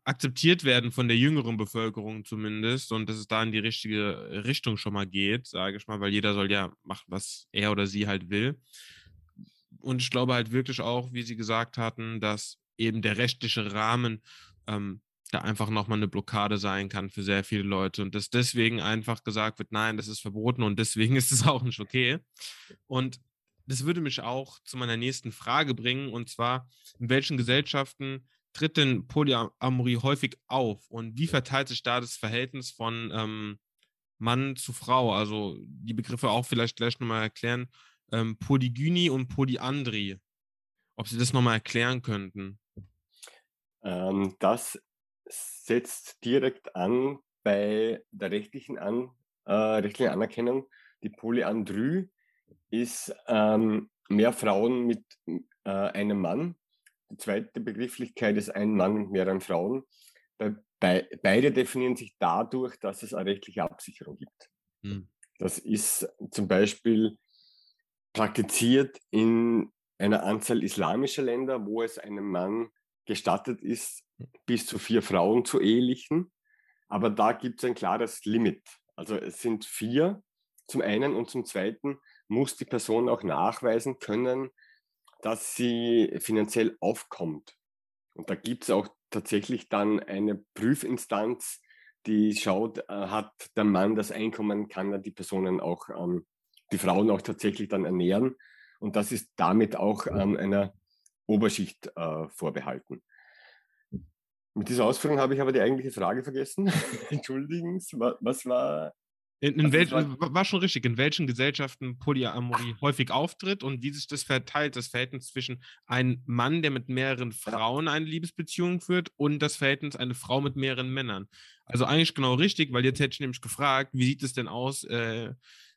akzeptiert werden von der jüngeren Bevölkerung zumindest und dass es da in die richtige Richtung schon mal geht, sage ich mal, weil jeder soll ja machen, was er oder sie halt will. Und ich glaube halt wirklich auch, wie Sie gesagt hatten, dass eben der rechtliche Rahmen ähm, da einfach nochmal eine Blockade sein kann für sehr viele Leute und dass deswegen einfach gesagt wird, nein, das ist verboten und deswegen ist es auch nicht okay. Und das würde mich auch zu meiner nächsten Frage bringen und zwar, in welchen Gesellschaften tritt denn Polyamorie häufig auf und wie verteilt sich da das Verhältnis von ähm, Mann zu Frau. Also die Begriffe auch vielleicht gleich nochmal erklären. Ähm, Polygynie und Polyandrie. Ob Sie das nochmal erklären könnten. Ähm, das setzt direkt an bei der rechtlichen, an, äh, rechtlichen Anerkennung. Die Polyandrie ist ähm, mehr Frauen mit äh, einem Mann. Die zweite Begrifflichkeit ist ein Mann mit mehreren Frauen. Bei, bei, beide definieren sich dadurch, dass es eine rechtliche Absicherung gibt. Hm. Das ist zum Beispiel praktiziert in einer Anzahl islamischer Länder, wo es einem Mann gestattet ist, bis zu vier Frauen zu ehelichen. Aber da gibt es ein klares Limit. Also es sind vier zum einen und zum zweiten muss die Person auch nachweisen können, dass sie finanziell aufkommt. Und da gibt es auch tatsächlich dann eine Prüfinstanz, die schaut, äh, hat der Mann das Einkommen, kann er die Personen auch, ähm, die Frauen auch tatsächlich dann ernähren. Und das ist damit auch ähm, einer Oberschicht äh, vorbehalten. Mit dieser Ausführung habe ich aber die eigentliche Frage vergessen. Entschuldigen, was war in, in welch, war, war, schon richtig, in welchen Gesellschaften Polyamorie häufig auftritt und wie sich das verteilt, das Verhältnis zwischen einem Mann, der mit mehreren Frauen eine Liebesbeziehung führt und das Verhältnis einer Frau mit mehreren Männern. Also eigentlich genau richtig, weil jetzt hätte ich nämlich gefragt, wie sieht es denn aus äh,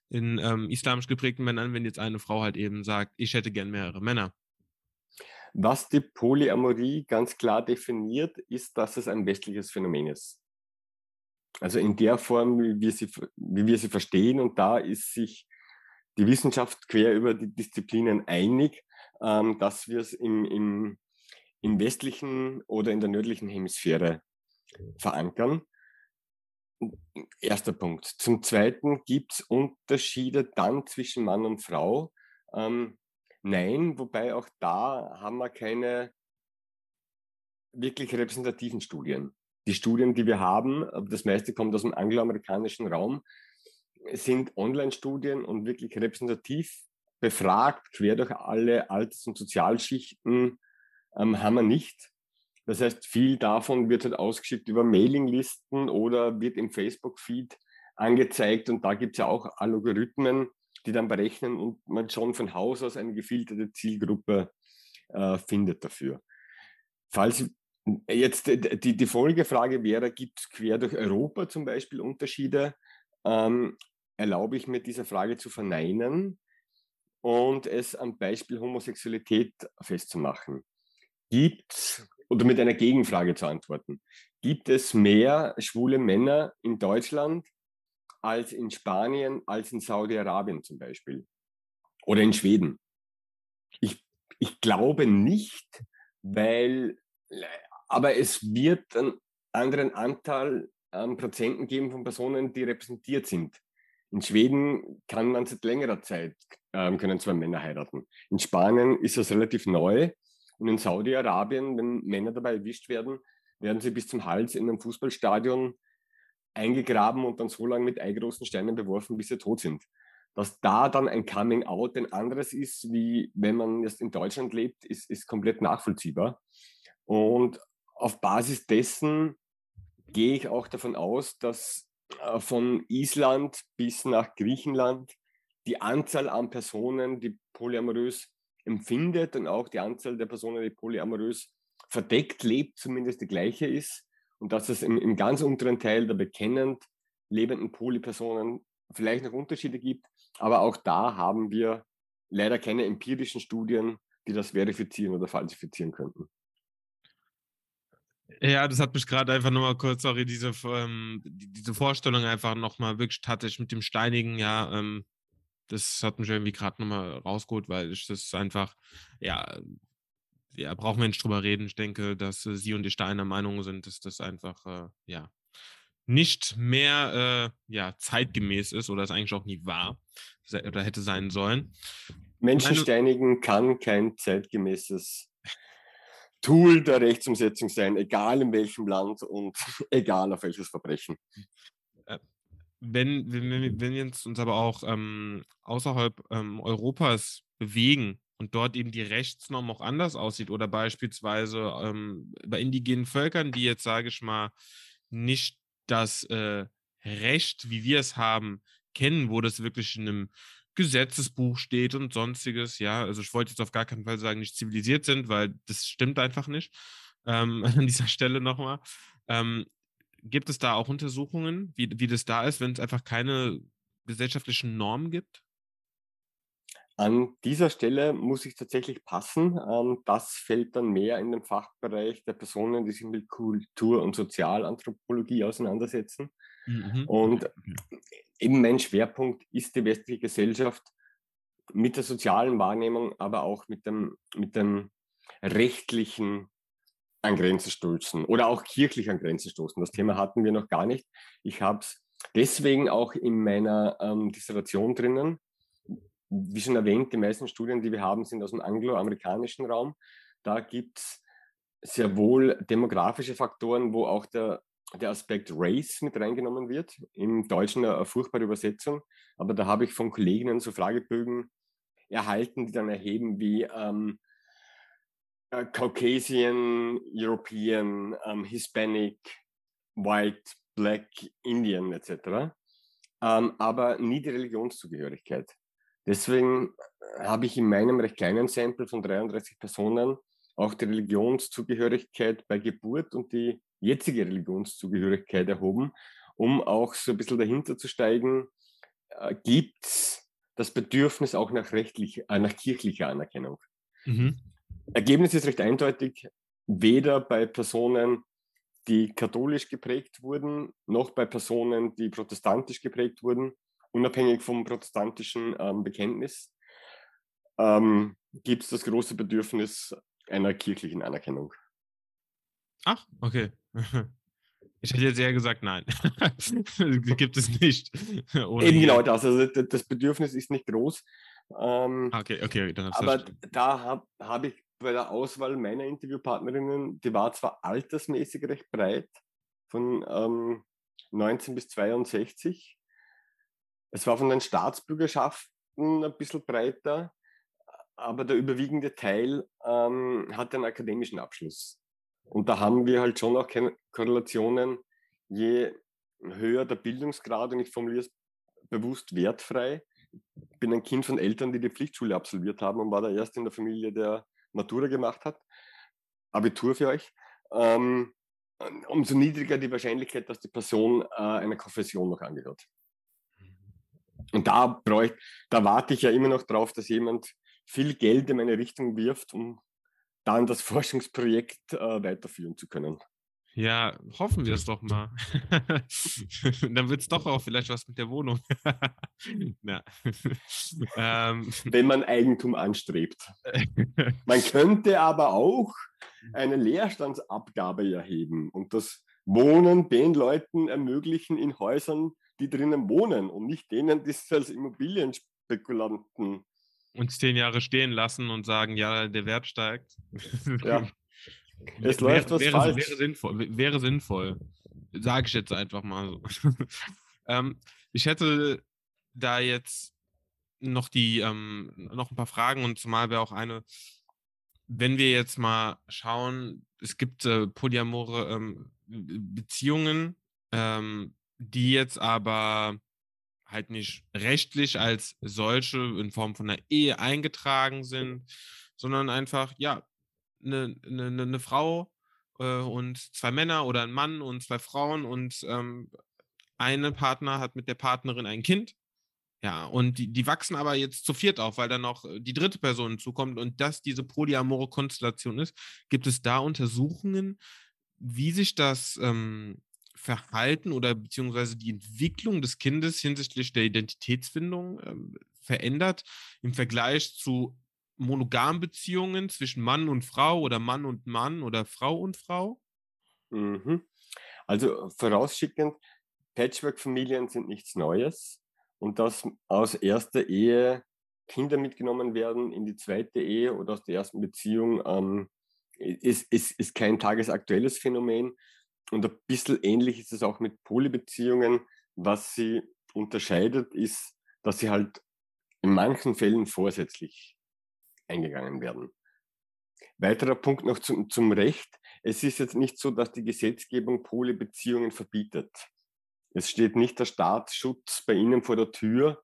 in ähm, islamisch geprägten Männern, wenn jetzt eine Frau halt eben sagt, ich hätte gern mehrere Männer. Was die Polyamorie ganz klar definiert, ist, dass es ein westliches Phänomen ist. Also in der Form, wie wir, sie, wie wir sie verstehen. Und da ist sich die Wissenschaft quer über die Disziplinen einig, ähm, dass wir es im, im, im westlichen oder in der nördlichen Hemisphäre verankern. Erster Punkt. Zum Zweiten gibt es Unterschiede dann zwischen Mann und Frau. Ähm, nein, wobei auch da haben wir keine wirklich repräsentativen Studien die Studien, die wir haben, das meiste kommt aus dem angloamerikanischen Raum, sind Online-Studien und wirklich repräsentativ befragt, quer durch alle Alters- und Sozialschichten, ähm, haben wir nicht. Das heißt, viel davon wird halt ausgeschickt über Mailinglisten oder wird im Facebook-Feed angezeigt und da gibt es ja auch Algorithmen, die dann berechnen und man schon von Haus aus eine gefilterte Zielgruppe äh, findet dafür. Falls Jetzt die, die Folgefrage wäre, gibt es quer durch Europa zum Beispiel Unterschiede? Ähm, erlaube ich mir diese Frage zu verneinen und es am Beispiel Homosexualität festzumachen. Gibt es, oder mit einer Gegenfrage zu antworten, gibt es mehr schwule Männer in Deutschland als in Spanien, als in Saudi-Arabien zum Beispiel? Oder in Schweden? Ich, ich glaube nicht, weil aber es wird einen anderen Anteil an Prozenten geben von Personen, die repräsentiert sind. In Schweden kann man seit längerer Zeit, ähm, können zwei Männer heiraten. In Spanien ist das relativ neu. Und in Saudi-Arabien, wenn Männer dabei erwischt werden, werden sie bis zum Hals in einem Fußballstadion eingegraben und dann so lange mit eigroßen Steinen beworfen, bis sie tot sind. Dass da dann ein Coming Out ein anderes ist, wie wenn man jetzt in Deutschland lebt, ist, ist komplett nachvollziehbar. Und auf Basis dessen gehe ich auch davon aus, dass äh, von Island bis nach Griechenland die Anzahl an Personen, die polyamorös empfindet und auch die Anzahl der Personen, die polyamorös verdeckt lebt, zumindest die gleiche ist. Und dass es im, im ganz unteren Teil der bekennend lebenden Polypersonen vielleicht noch Unterschiede gibt. Aber auch da haben wir leider keine empirischen Studien, die das verifizieren oder falsifizieren könnten. Ja, das hat mich gerade einfach nochmal kurz, sorry, diese, ähm, diese Vorstellung einfach nochmal wirklich tatsächlich mit dem Steinigen, ja, ähm, das hat mich irgendwie gerade nochmal rausgeholt, weil ich das einfach, ja, ja, brauchen wir nicht drüber reden. Ich denke, dass äh, Sie und ich da einer Meinung sind, dass das einfach, äh, ja, nicht mehr äh, ja, zeitgemäß ist oder es eigentlich auch nie war oder hätte sein sollen. Menschen steinigen kann kein zeitgemäßes Tool der Rechtsumsetzung sein, egal in welchem Land und egal auf welches Verbrechen. Wenn, wenn, wenn wir uns aber auch ähm, außerhalb ähm, Europas bewegen und dort eben die Rechtsnorm auch anders aussieht oder beispielsweise ähm, bei indigenen Völkern, die jetzt, sage ich mal, nicht das äh, Recht, wie wir es haben, kennen, wo das wirklich in einem Gesetzesbuch steht und sonstiges. Ja, also ich wollte jetzt auf gar keinen Fall sagen, nicht zivilisiert sind, weil das stimmt einfach nicht. Ähm, an dieser Stelle nochmal. Ähm, gibt es da auch Untersuchungen, wie, wie das da ist, wenn es einfach keine gesellschaftlichen Normen gibt? An dieser Stelle muss ich tatsächlich passen. Ähm, das fällt dann mehr in den Fachbereich der Personen, die sich mit Kultur- und Sozialanthropologie auseinandersetzen. Mhm. Und eben mein Schwerpunkt ist die westliche Gesellschaft mit der sozialen Wahrnehmung, aber auch mit dem, mit dem rechtlichen an Grenzen stoßen oder auch kirchlich an Grenzen stoßen. Das Thema hatten wir noch gar nicht. Ich habe es deswegen auch in meiner ähm, Dissertation drinnen. Wie schon erwähnt, die meisten Studien, die wir haben, sind aus dem angloamerikanischen Raum. Da gibt es sehr wohl demografische Faktoren, wo auch der der Aspekt Race mit reingenommen wird. Im Deutschen eine, furchtbare Übersetzung, aber da habe ich von Kolleginnen so Fragebögen erhalten, die dann erheben wie ähm, äh, Caucasian, European, ähm, Hispanic, White, Black, Indian etc. Ähm, aber nie die Religionszugehörigkeit. Deswegen äh, habe ich in meinem recht kleinen Sample von 33 Personen auch die Religionszugehörigkeit bei Geburt und die jetzige Religionszugehörigkeit erhoben, um auch so ein bisschen dahinter zu steigen, äh, gibt es das Bedürfnis auch nach, rechtlich, äh, nach kirchlicher Anerkennung. Mhm. Ergebnis ist recht eindeutig, weder bei Personen, die katholisch geprägt wurden, noch bei Personen, die protestantisch geprägt wurden, unabhängig vom protestantischen ähm, Bekenntnis, ähm, gibt es das große Bedürfnis einer kirchlichen Anerkennung. Ach, okay. Ich hätte jetzt eher gesagt, nein. Gibt es nicht. Eben genau das. Also das Bedürfnis ist nicht groß. Ähm, okay, okay. aber da habe hab ich bei der Auswahl meiner Interviewpartnerinnen, die war zwar altersmäßig recht breit, von ähm, 19 bis 62. Es war von den Staatsbürgerschaften ein bisschen breiter, aber der überwiegende Teil ähm, hat einen akademischen Abschluss. Und da haben wir halt schon auch Korrelationen, je höher der Bildungsgrad, und ich formuliere es bewusst wertfrei. Ich bin ein Kind von Eltern, die die Pflichtschule absolviert haben und war der Erste in der Familie, der Matura gemacht hat. Abitur für euch. Ähm, umso niedriger die Wahrscheinlichkeit, dass die Person äh, einer Konfession noch angehört. Und da, bräuch, da warte ich ja immer noch drauf, dass jemand viel Geld in meine Richtung wirft, um dann das Forschungsprojekt äh, weiterführen zu können. Ja, hoffen wir es doch mal. dann wird es doch auch vielleicht was mit der Wohnung. ähm. Wenn man Eigentum anstrebt. man könnte aber auch eine Leerstandsabgabe erheben und das Wohnen den Leuten ermöglichen in Häusern, die drinnen wohnen und nicht denen, die es als Immobilienspekulanten uns zehn Jahre stehen lassen und sagen, ja, der Wert steigt. Ja. Es läuft was wäre, falsch. Wäre sinnvoll, wäre sinnvoll. Sage ich jetzt einfach mal so. ähm, ich hätte da jetzt noch die, ähm, noch ein paar Fragen und zumal wäre auch eine, wenn wir jetzt mal schauen, es gibt äh, polyamore ähm, Beziehungen, ähm, die jetzt aber halt nicht rechtlich als solche in Form von einer Ehe eingetragen sind, sondern einfach, ja, eine, eine, eine ne Frau äh, und zwei Männer oder ein Mann und zwei Frauen und ähm, eine Partner hat mit der Partnerin ein Kind. Ja, und die, die wachsen aber jetzt zu viert auf, weil dann noch äh, die dritte Person zukommt und das diese polyamore Konstellation ist. Gibt es da Untersuchungen, wie sich das ähm, Verhalten oder beziehungsweise die Entwicklung des Kindes hinsichtlich der Identitätsfindung ähm, verändert im Vergleich zu monogamen Beziehungen zwischen Mann und Frau oder Mann und Mann oder Frau und Frau? Mhm. Also vorausschickend, Patchwork-Familien sind nichts Neues und dass aus erster Ehe Kinder mitgenommen werden in die zweite Ehe oder aus der ersten Beziehung ähm, ist, ist, ist kein tagesaktuelles Phänomen. Und ein bisschen ähnlich ist es auch mit Polybeziehungen. Was sie unterscheidet, ist, dass sie halt in manchen Fällen vorsätzlich eingegangen werden. Weiterer Punkt noch zum, zum Recht. Es ist jetzt nicht so, dass die Gesetzgebung Polybeziehungen verbietet. Es steht nicht der Staatsschutz bei ihnen vor der Tür,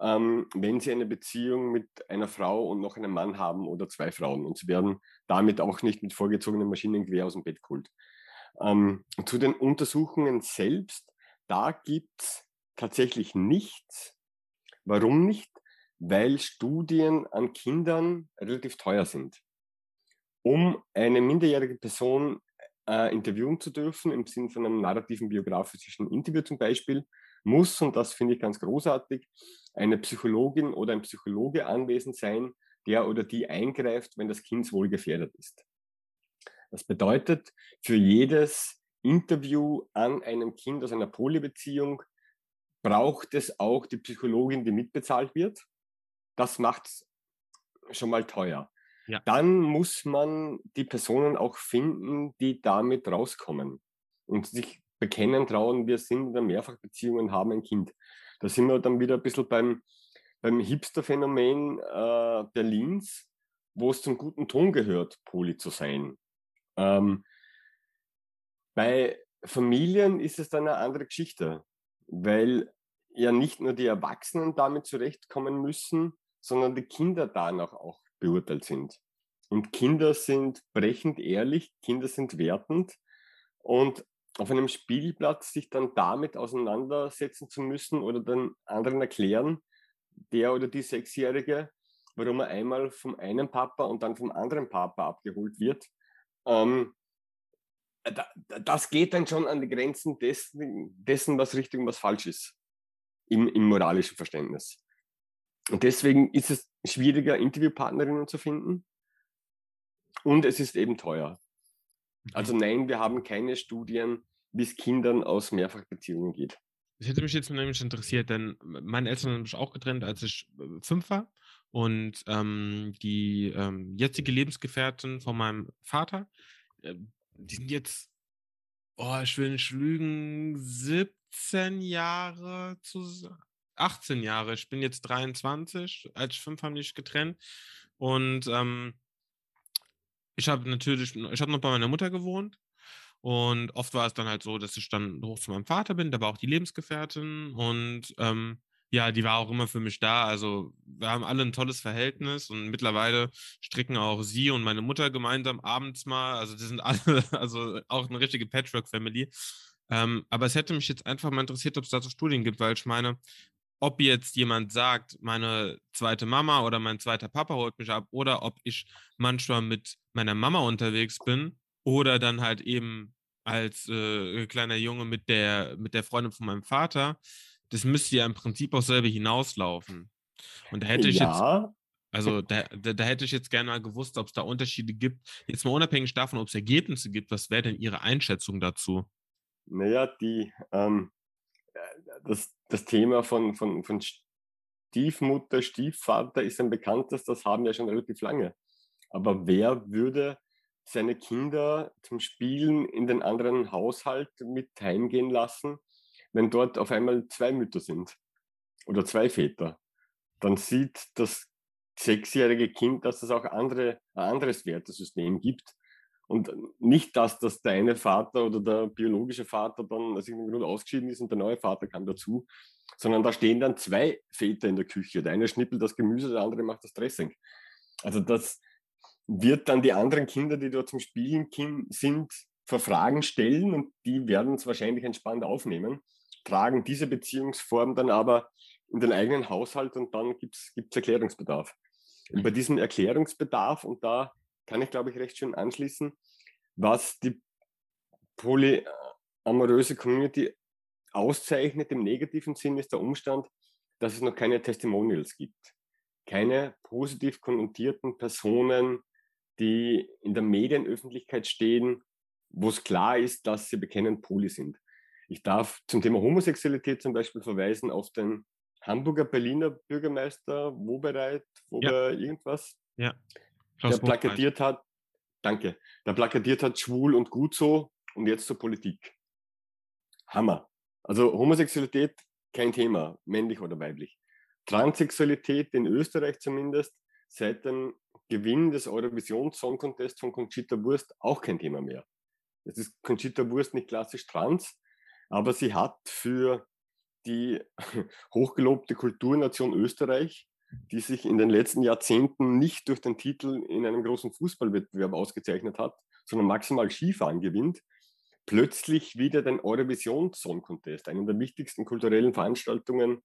ähm, wenn sie eine Beziehung mit einer Frau und noch einem Mann haben oder zwei Frauen. Und sie werden damit auch nicht mit vorgezogenen Maschinengewehr aus dem Bett geholt. Ähm, zu den Untersuchungen selbst, da gibt es tatsächlich nichts. Warum nicht? Weil Studien an Kindern relativ teuer sind. Um eine minderjährige Person äh, interviewen zu dürfen, im Sinne von einem narrativen biografischen Interview zum Beispiel, muss, und das finde ich ganz großartig, eine Psychologin oder ein Psychologe anwesend sein, der oder die eingreift, wenn das Kind wohl gefährdet ist. Das bedeutet, für jedes Interview an einem Kind aus einer Polybeziehung braucht es auch die Psychologin, die mitbezahlt wird. Das macht es schon mal teuer. Ja. Dann muss man die Personen auch finden, die damit rauskommen und sich bekennen trauen, wir sind in einer Mehrfachbeziehung und haben ein Kind. Da sind wir dann wieder ein bisschen beim, beim Hipster-Phänomen äh, Berlins, wo es zum guten Ton gehört, Poli zu sein. Ähm, bei Familien ist es dann eine andere Geschichte, weil ja nicht nur die Erwachsenen damit zurechtkommen müssen, sondern die Kinder danach auch beurteilt sind. Und Kinder sind brechend ehrlich, Kinder sind wertend. Und auf einem Spielplatz sich dann damit auseinandersetzen zu müssen oder den anderen erklären, der oder die Sechsjährige, warum er einmal vom einen Papa und dann vom anderen Papa abgeholt wird. Ähm, das geht dann schon an die Grenzen dessen, dessen was richtig und was falsch ist im, im moralischen Verständnis. Und deswegen ist es schwieriger, Interviewpartnerinnen zu finden. Und es ist eben teuer. Also mhm. nein, wir haben keine Studien, wie es Kindern aus Mehrfachbeziehungen geht. Das hätte mich jetzt nämlich interessiert, denn meine Eltern haben mich auch getrennt, als ich äh, fünf war. Und ähm, die ähm, jetzige Lebensgefährtin von meinem Vater, äh, die sind jetzt, oh, ich will nicht lügen, 17 Jahre zusammen. 18 Jahre. Ich bin jetzt 23. Als ich fünf haben sich getrennt. Und ähm, ich habe natürlich, ich habe noch bei meiner Mutter gewohnt. Und oft war es dann halt so, dass ich dann hoch zu meinem Vater bin, da war auch die Lebensgefährtin und ähm, ja, die war auch immer für mich da. Also wir haben alle ein tolles Verhältnis und mittlerweile stricken auch sie und meine Mutter gemeinsam abends mal. Also die sind alle, also auch eine richtige Patchwork-Family. Ähm, aber es hätte mich jetzt einfach mal interessiert, ob es dazu Studien gibt, weil ich meine, ob jetzt jemand sagt, meine zweite Mama oder mein zweiter Papa holt mich ab oder ob ich manchmal mit meiner Mama unterwegs bin oder dann halt eben als äh, kleiner Junge mit der, mit der Freundin von meinem Vater, das müsste ja im Prinzip auch selber hinauslaufen. Und da hätte ich ja. jetzt, also da, da, da, hätte ich jetzt gerne mal gewusst, ob es da Unterschiede gibt. Jetzt mal unabhängig davon, ob es Ergebnisse gibt, was wäre denn Ihre Einschätzung dazu? Naja, die, ähm, das, das Thema von, von, von Stiefmutter, Stiefvater ist ein bekanntes, das haben wir schon relativ lange. Aber wer würde seine Kinder zum Spielen in den anderen Haushalt mit heimgehen lassen, wenn dort auf einmal zwei Mütter sind oder zwei Väter. Dann sieht das sechsjährige Kind, dass es auch andere, ein anderes Wertesystem gibt. Und nicht, dass das der eine Vater oder der biologische Vater dann aus irgendeinem Grund ausgeschieden ist und der neue Vater kam dazu, sondern da stehen dann zwei Väter in der Küche. Der eine schnippelt das Gemüse, der andere macht das Dressing. Also das, wird dann die anderen Kinder, die dort zum Spielen sind, vor Fragen stellen und die werden es wahrscheinlich entspannt aufnehmen, tragen diese Beziehungsform dann aber in den eigenen Haushalt und dann gibt es Erklärungsbedarf. Und bei diesem Erklärungsbedarf, und da kann ich glaube ich recht schön anschließen, was die polyamoröse Community auszeichnet im negativen Sinn, ist der Umstand, dass es noch keine Testimonials gibt. Keine positiv konnotierten Personen, die in der Medienöffentlichkeit stehen, wo es klar ist, dass sie bekennend Poli sind. Ich darf zum Thema Homosexualität zum Beispiel verweisen auf den Hamburger Berliner Bürgermeister Wobereit, Wober ja. irgendwas, ja. Der plakatiert hat, danke, der plakatiert hat, schwul und gut so und jetzt zur Politik. Hammer. Also Homosexualität kein Thema, männlich oder weiblich. Transsexualität in Österreich zumindest seit dem Gewinn des Eurovision Song Contest von Conchita Wurst auch kein Thema mehr. Es ist Conchita Wurst nicht klassisch trans, aber sie hat für die hochgelobte Kulturnation Österreich, die sich in den letzten Jahrzehnten nicht durch den Titel in einem großen Fußballwettbewerb ausgezeichnet hat, sondern maximal Skifahren gewinnt, plötzlich wieder den Eurovision Song Contest, einen der wichtigsten kulturellen Veranstaltungen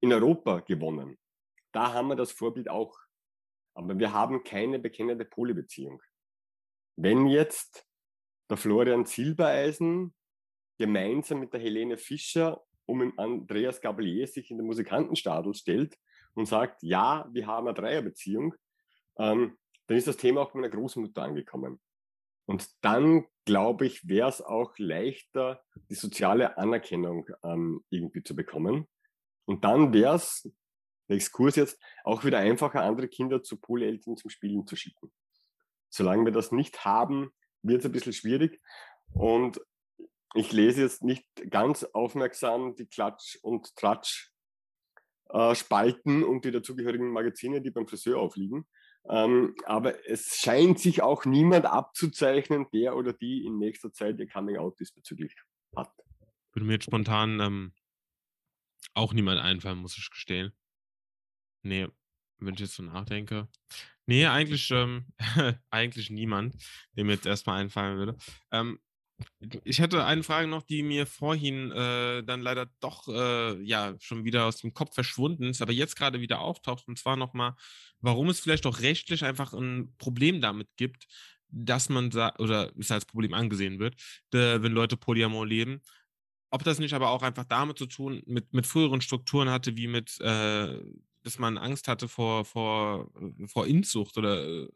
in Europa, gewonnen. Da haben wir das Vorbild auch. Aber wir haben keine bekennende Polybeziehung. Wenn jetzt der Florian Silbereisen gemeinsam mit der Helene Fischer um Andreas Gabalier sich in den Musikantenstadel stellt und sagt, ja, wir haben eine Dreierbeziehung, ähm, dann ist das Thema auch bei meiner Großmutter angekommen. Und dann, glaube ich, wäre es auch leichter, die soziale Anerkennung ähm, irgendwie zu bekommen. Und dann wäre es, der Exkurs jetzt, auch wieder einfacher, andere Kinder zu Pooleltern zum Spielen zu schicken. Solange wir das nicht haben, wird es ein bisschen schwierig. Und ich lese jetzt nicht ganz aufmerksam die Klatsch- und Tratsch-Spalten äh, und die dazugehörigen Magazine, die beim Friseur aufliegen. Ähm, aber es scheint sich auch niemand abzuzeichnen, der oder die in nächster Zeit ihr Coming-out diesbezüglich hat. Würde mir jetzt spontan ähm, auch niemand einfallen, muss ich gestehen. Nee, wenn ich jetzt so nachdenke. Nee, eigentlich, ähm, eigentlich niemand, dem jetzt erstmal einfallen würde. Ähm, ich hatte eine Frage noch, die mir vorhin äh, dann leider doch äh, ja schon wieder aus dem Kopf verschwunden ist, aber jetzt gerade wieder auftaucht. Und zwar nochmal, warum es vielleicht auch rechtlich einfach ein Problem damit gibt, dass man sagt, oder es als Problem angesehen wird, de, wenn Leute Polyamor leben. Ob das nicht aber auch einfach damit zu tun, mit, mit früheren Strukturen hatte, wie mit, äh, dass man Angst hatte vor, vor, vor Inzucht oder äh,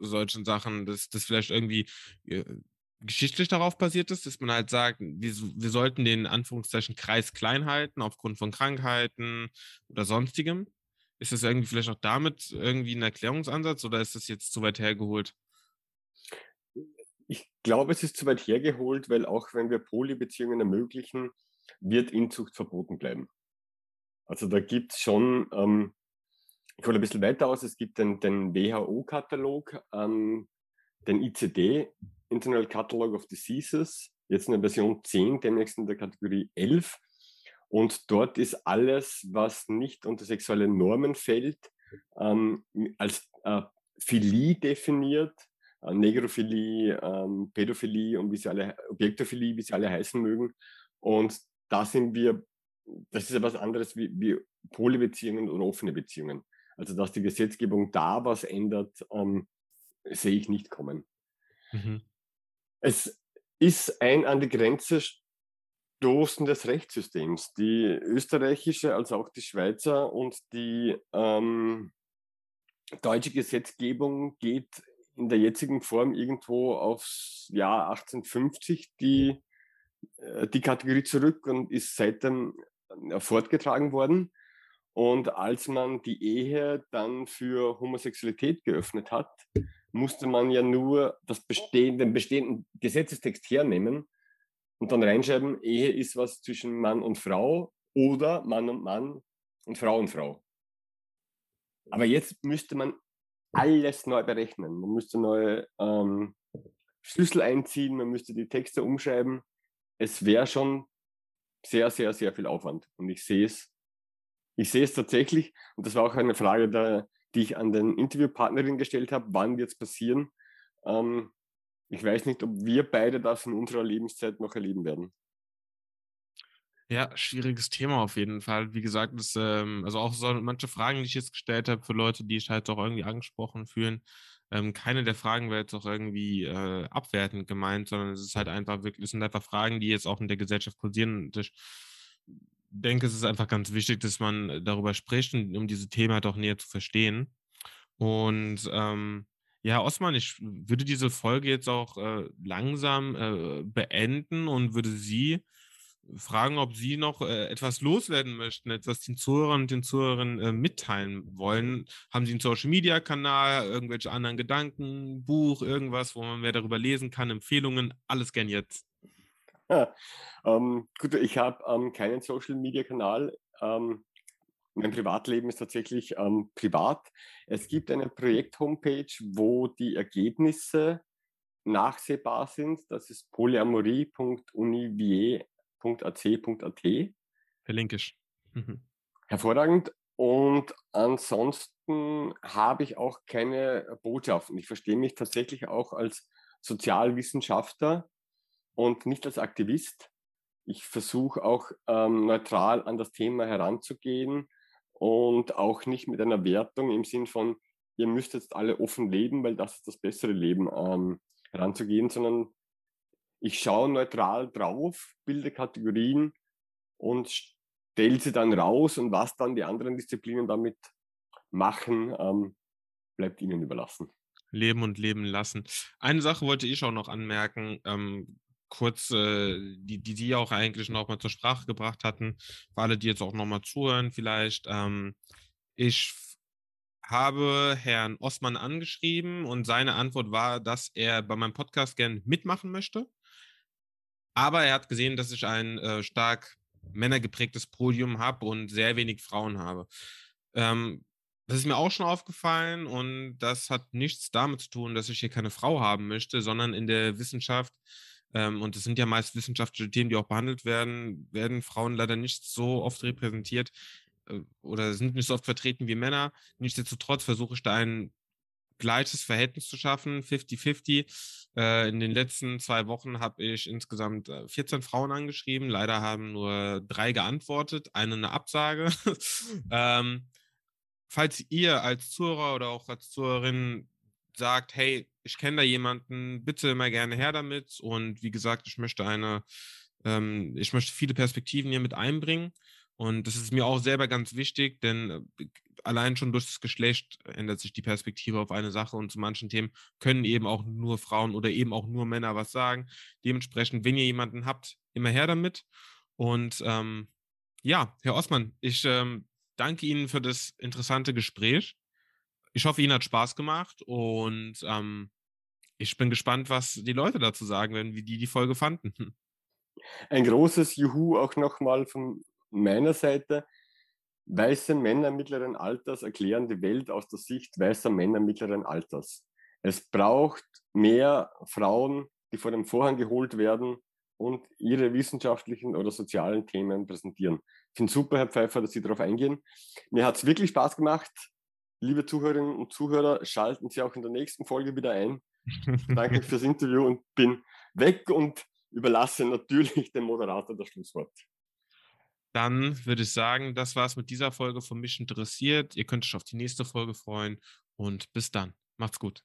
solchen Sachen, dass das vielleicht irgendwie äh, geschichtlich darauf basiert ist, dass man halt sagt, wir, wir sollten den Anführungszeichen Kreis klein halten aufgrund von Krankheiten oder sonstigem. Ist das irgendwie vielleicht auch damit irgendwie ein Erklärungsansatz oder ist das jetzt zu weit hergeholt? Ich glaube, es ist zu weit hergeholt, weil auch wenn wir Polybeziehungen ermöglichen, wird Inzucht verboten bleiben. Also da gibt es schon, ähm, ich hole ein bisschen weiter aus, es gibt den, den WHO-Katalog, ähm, den ICD, Internal Catalog of Diseases, jetzt in der Version 10, demnächst in der Kategorie 11. Und dort ist alles, was nicht unter sexuelle Normen fällt, ähm, als äh, Philie definiert, äh, Negrophilie, ähm, Pädophilie und wie sie alle, Objektophilie, wie sie alle heißen mögen. Und da sind wir, das ist ja was anderes wie, wie Polybeziehungen oder offene Beziehungen. Also dass die Gesetzgebung da was ändert, ähm, sehe ich nicht kommen. Mhm. Es ist ein an die Grenze stoßen des Rechtssystems. Die österreichische als auch die Schweizer und die ähm, deutsche Gesetzgebung geht in der jetzigen Form irgendwo aufs Jahr 1850 die, äh, die Kategorie zurück und ist seitdem äh, fortgetragen worden. Und als man die Ehe dann für Homosexualität geöffnet hat, musste man ja nur das bestehende, den bestehenden Gesetzestext hernehmen und dann reinschreiben, Ehe ist was zwischen Mann und Frau oder Mann und Mann und Frau und Frau. Aber jetzt müsste man alles neu berechnen. Man müsste neue ähm, Schlüssel einziehen, man müsste die Texte umschreiben. Es wäre schon sehr, sehr, sehr viel Aufwand. Und ich sehe es, ich sehe es tatsächlich, und das war auch eine Frage der, die ich an den Interviewpartnerin gestellt habe, wann wird es passieren? Ähm, ich weiß nicht, ob wir beide das in unserer Lebenszeit noch erleben werden. Ja, schwieriges Thema auf jeden Fall. Wie gesagt, das, ähm, also auch so manche Fragen, die ich jetzt gestellt habe für Leute, die ich halt auch irgendwie angesprochen fühlen, ähm, keine der Fragen wäre jetzt auch irgendwie äh, abwertend gemeint, sondern es ist halt einfach wirklich, es sind einfach Fragen, die jetzt auch in der Gesellschaft kursieren. Und ich denke, es ist einfach ganz wichtig, dass man äh, darüber spricht, um diese Themen halt auch näher zu verstehen. Und ähm, ja, Osman, ich würde diese Folge jetzt auch äh, langsam äh, beenden und würde Sie fragen, ob Sie noch äh, etwas loswerden möchten, etwas den Zuhörern und den Zuhörern äh, mitteilen wollen. Haben Sie einen Social-Media-Kanal, irgendwelche anderen Gedanken, Buch, irgendwas, wo man mehr darüber lesen kann, Empfehlungen, alles gern jetzt. ähm, gut, ich habe ähm, keinen Social-Media-Kanal. Ähm, mein Privatleben ist tatsächlich ähm, privat. Es gibt eine Projekt-Homepage, wo die Ergebnisse nachsehbar sind. Das ist polyamorie.univier www.ac.at. Verlinke ich. Mhm. Hervorragend. Und ansonsten habe ich auch keine Botschaften. Ich verstehe mich tatsächlich auch als Sozialwissenschaftler und nicht als Aktivist. Ich versuche auch ähm, neutral an das Thema heranzugehen und auch nicht mit einer Wertung im Sinn von, ihr müsst jetzt alle offen leben, weil das ist das bessere Leben ähm, heranzugehen, sondern ich schaue neutral drauf, bilde Kategorien und stelle sie dann raus und was dann die anderen Disziplinen damit machen, ähm, bleibt ihnen überlassen. Leben und leben lassen. Eine Sache wollte ich auch noch anmerken, ähm, kurz, äh, die, die die auch eigentlich noch mal zur Sprache gebracht hatten, für alle, die jetzt auch noch mal zuhören vielleicht. Ähm, ich habe Herrn Osman angeschrieben und seine Antwort war, dass er bei meinem Podcast gern mitmachen möchte. Aber er hat gesehen, dass ich ein äh, stark männergeprägtes Podium habe und sehr wenig Frauen habe. Ähm, das ist mir auch schon aufgefallen und das hat nichts damit zu tun, dass ich hier keine Frau haben möchte, sondern in der Wissenschaft, ähm, und es sind ja meist wissenschaftliche Themen, die auch behandelt werden, werden Frauen leider nicht so oft repräsentiert äh, oder sind nicht so oft vertreten wie Männer. Nichtsdestotrotz versuche ich da ein gleiches Verhältnis zu schaffen, 50-50. Äh, in den letzten zwei Wochen habe ich insgesamt 14 äh, Frauen angeschrieben. Leider haben nur drei geantwortet, eine eine Absage. ähm, falls ihr als Zuhörer oder auch als Zuhörerin sagt, hey, ich kenne da jemanden, bitte immer gerne her damit. Und wie gesagt, ich möchte eine, ähm, ich möchte viele Perspektiven hier mit einbringen. Und das ist mir auch selber ganz wichtig, denn äh, allein schon durch das Geschlecht ändert sich die Perspektive auf eine Sache und zu manchen Themen können eben auch nur Frauen oder eben auch nur Männer was sagen. Dementsprechend, wenn ihr jemanden habt, immer her damit. Und ähm, ja, Herr Osman, ich ähm, danke Ihnen für das interessante Gespräch. Ich hoffe, Ihnen hat Spaß gemacht und ähm, ich bin gespannt, was die Leute dazu sagen werden, wie die die Folge fanden. Ein großes Juhu auch nochmal von meiner Seite. Weiße Männer mittleren Alters erklären die Welt aus der Sicht weißer Männer mittleren Alters. Es braucht mehr Frauen, die vor dem Vorhang geholt werden und ihre wissenschaftlichen oder sozialen Themen präsentieren. Ich finde super, Herr Pfeiffer, dass Sie darauf eingehen. Mir hat es wirklich Spaß gemacht. Liebe Zuhörerinnen und Zuhörer, schalten Sie auch in der nächsten Folge wieder ein. Danke fürs Interview und bin weg und überlasse natürlich dem Moderator das Schlusswort. Dann würde ich sagen, das war es mit dieser Folge von mich interessiert. Ihr könnt euch auf die nächste Folge freuen und bis dann. Macht's gut.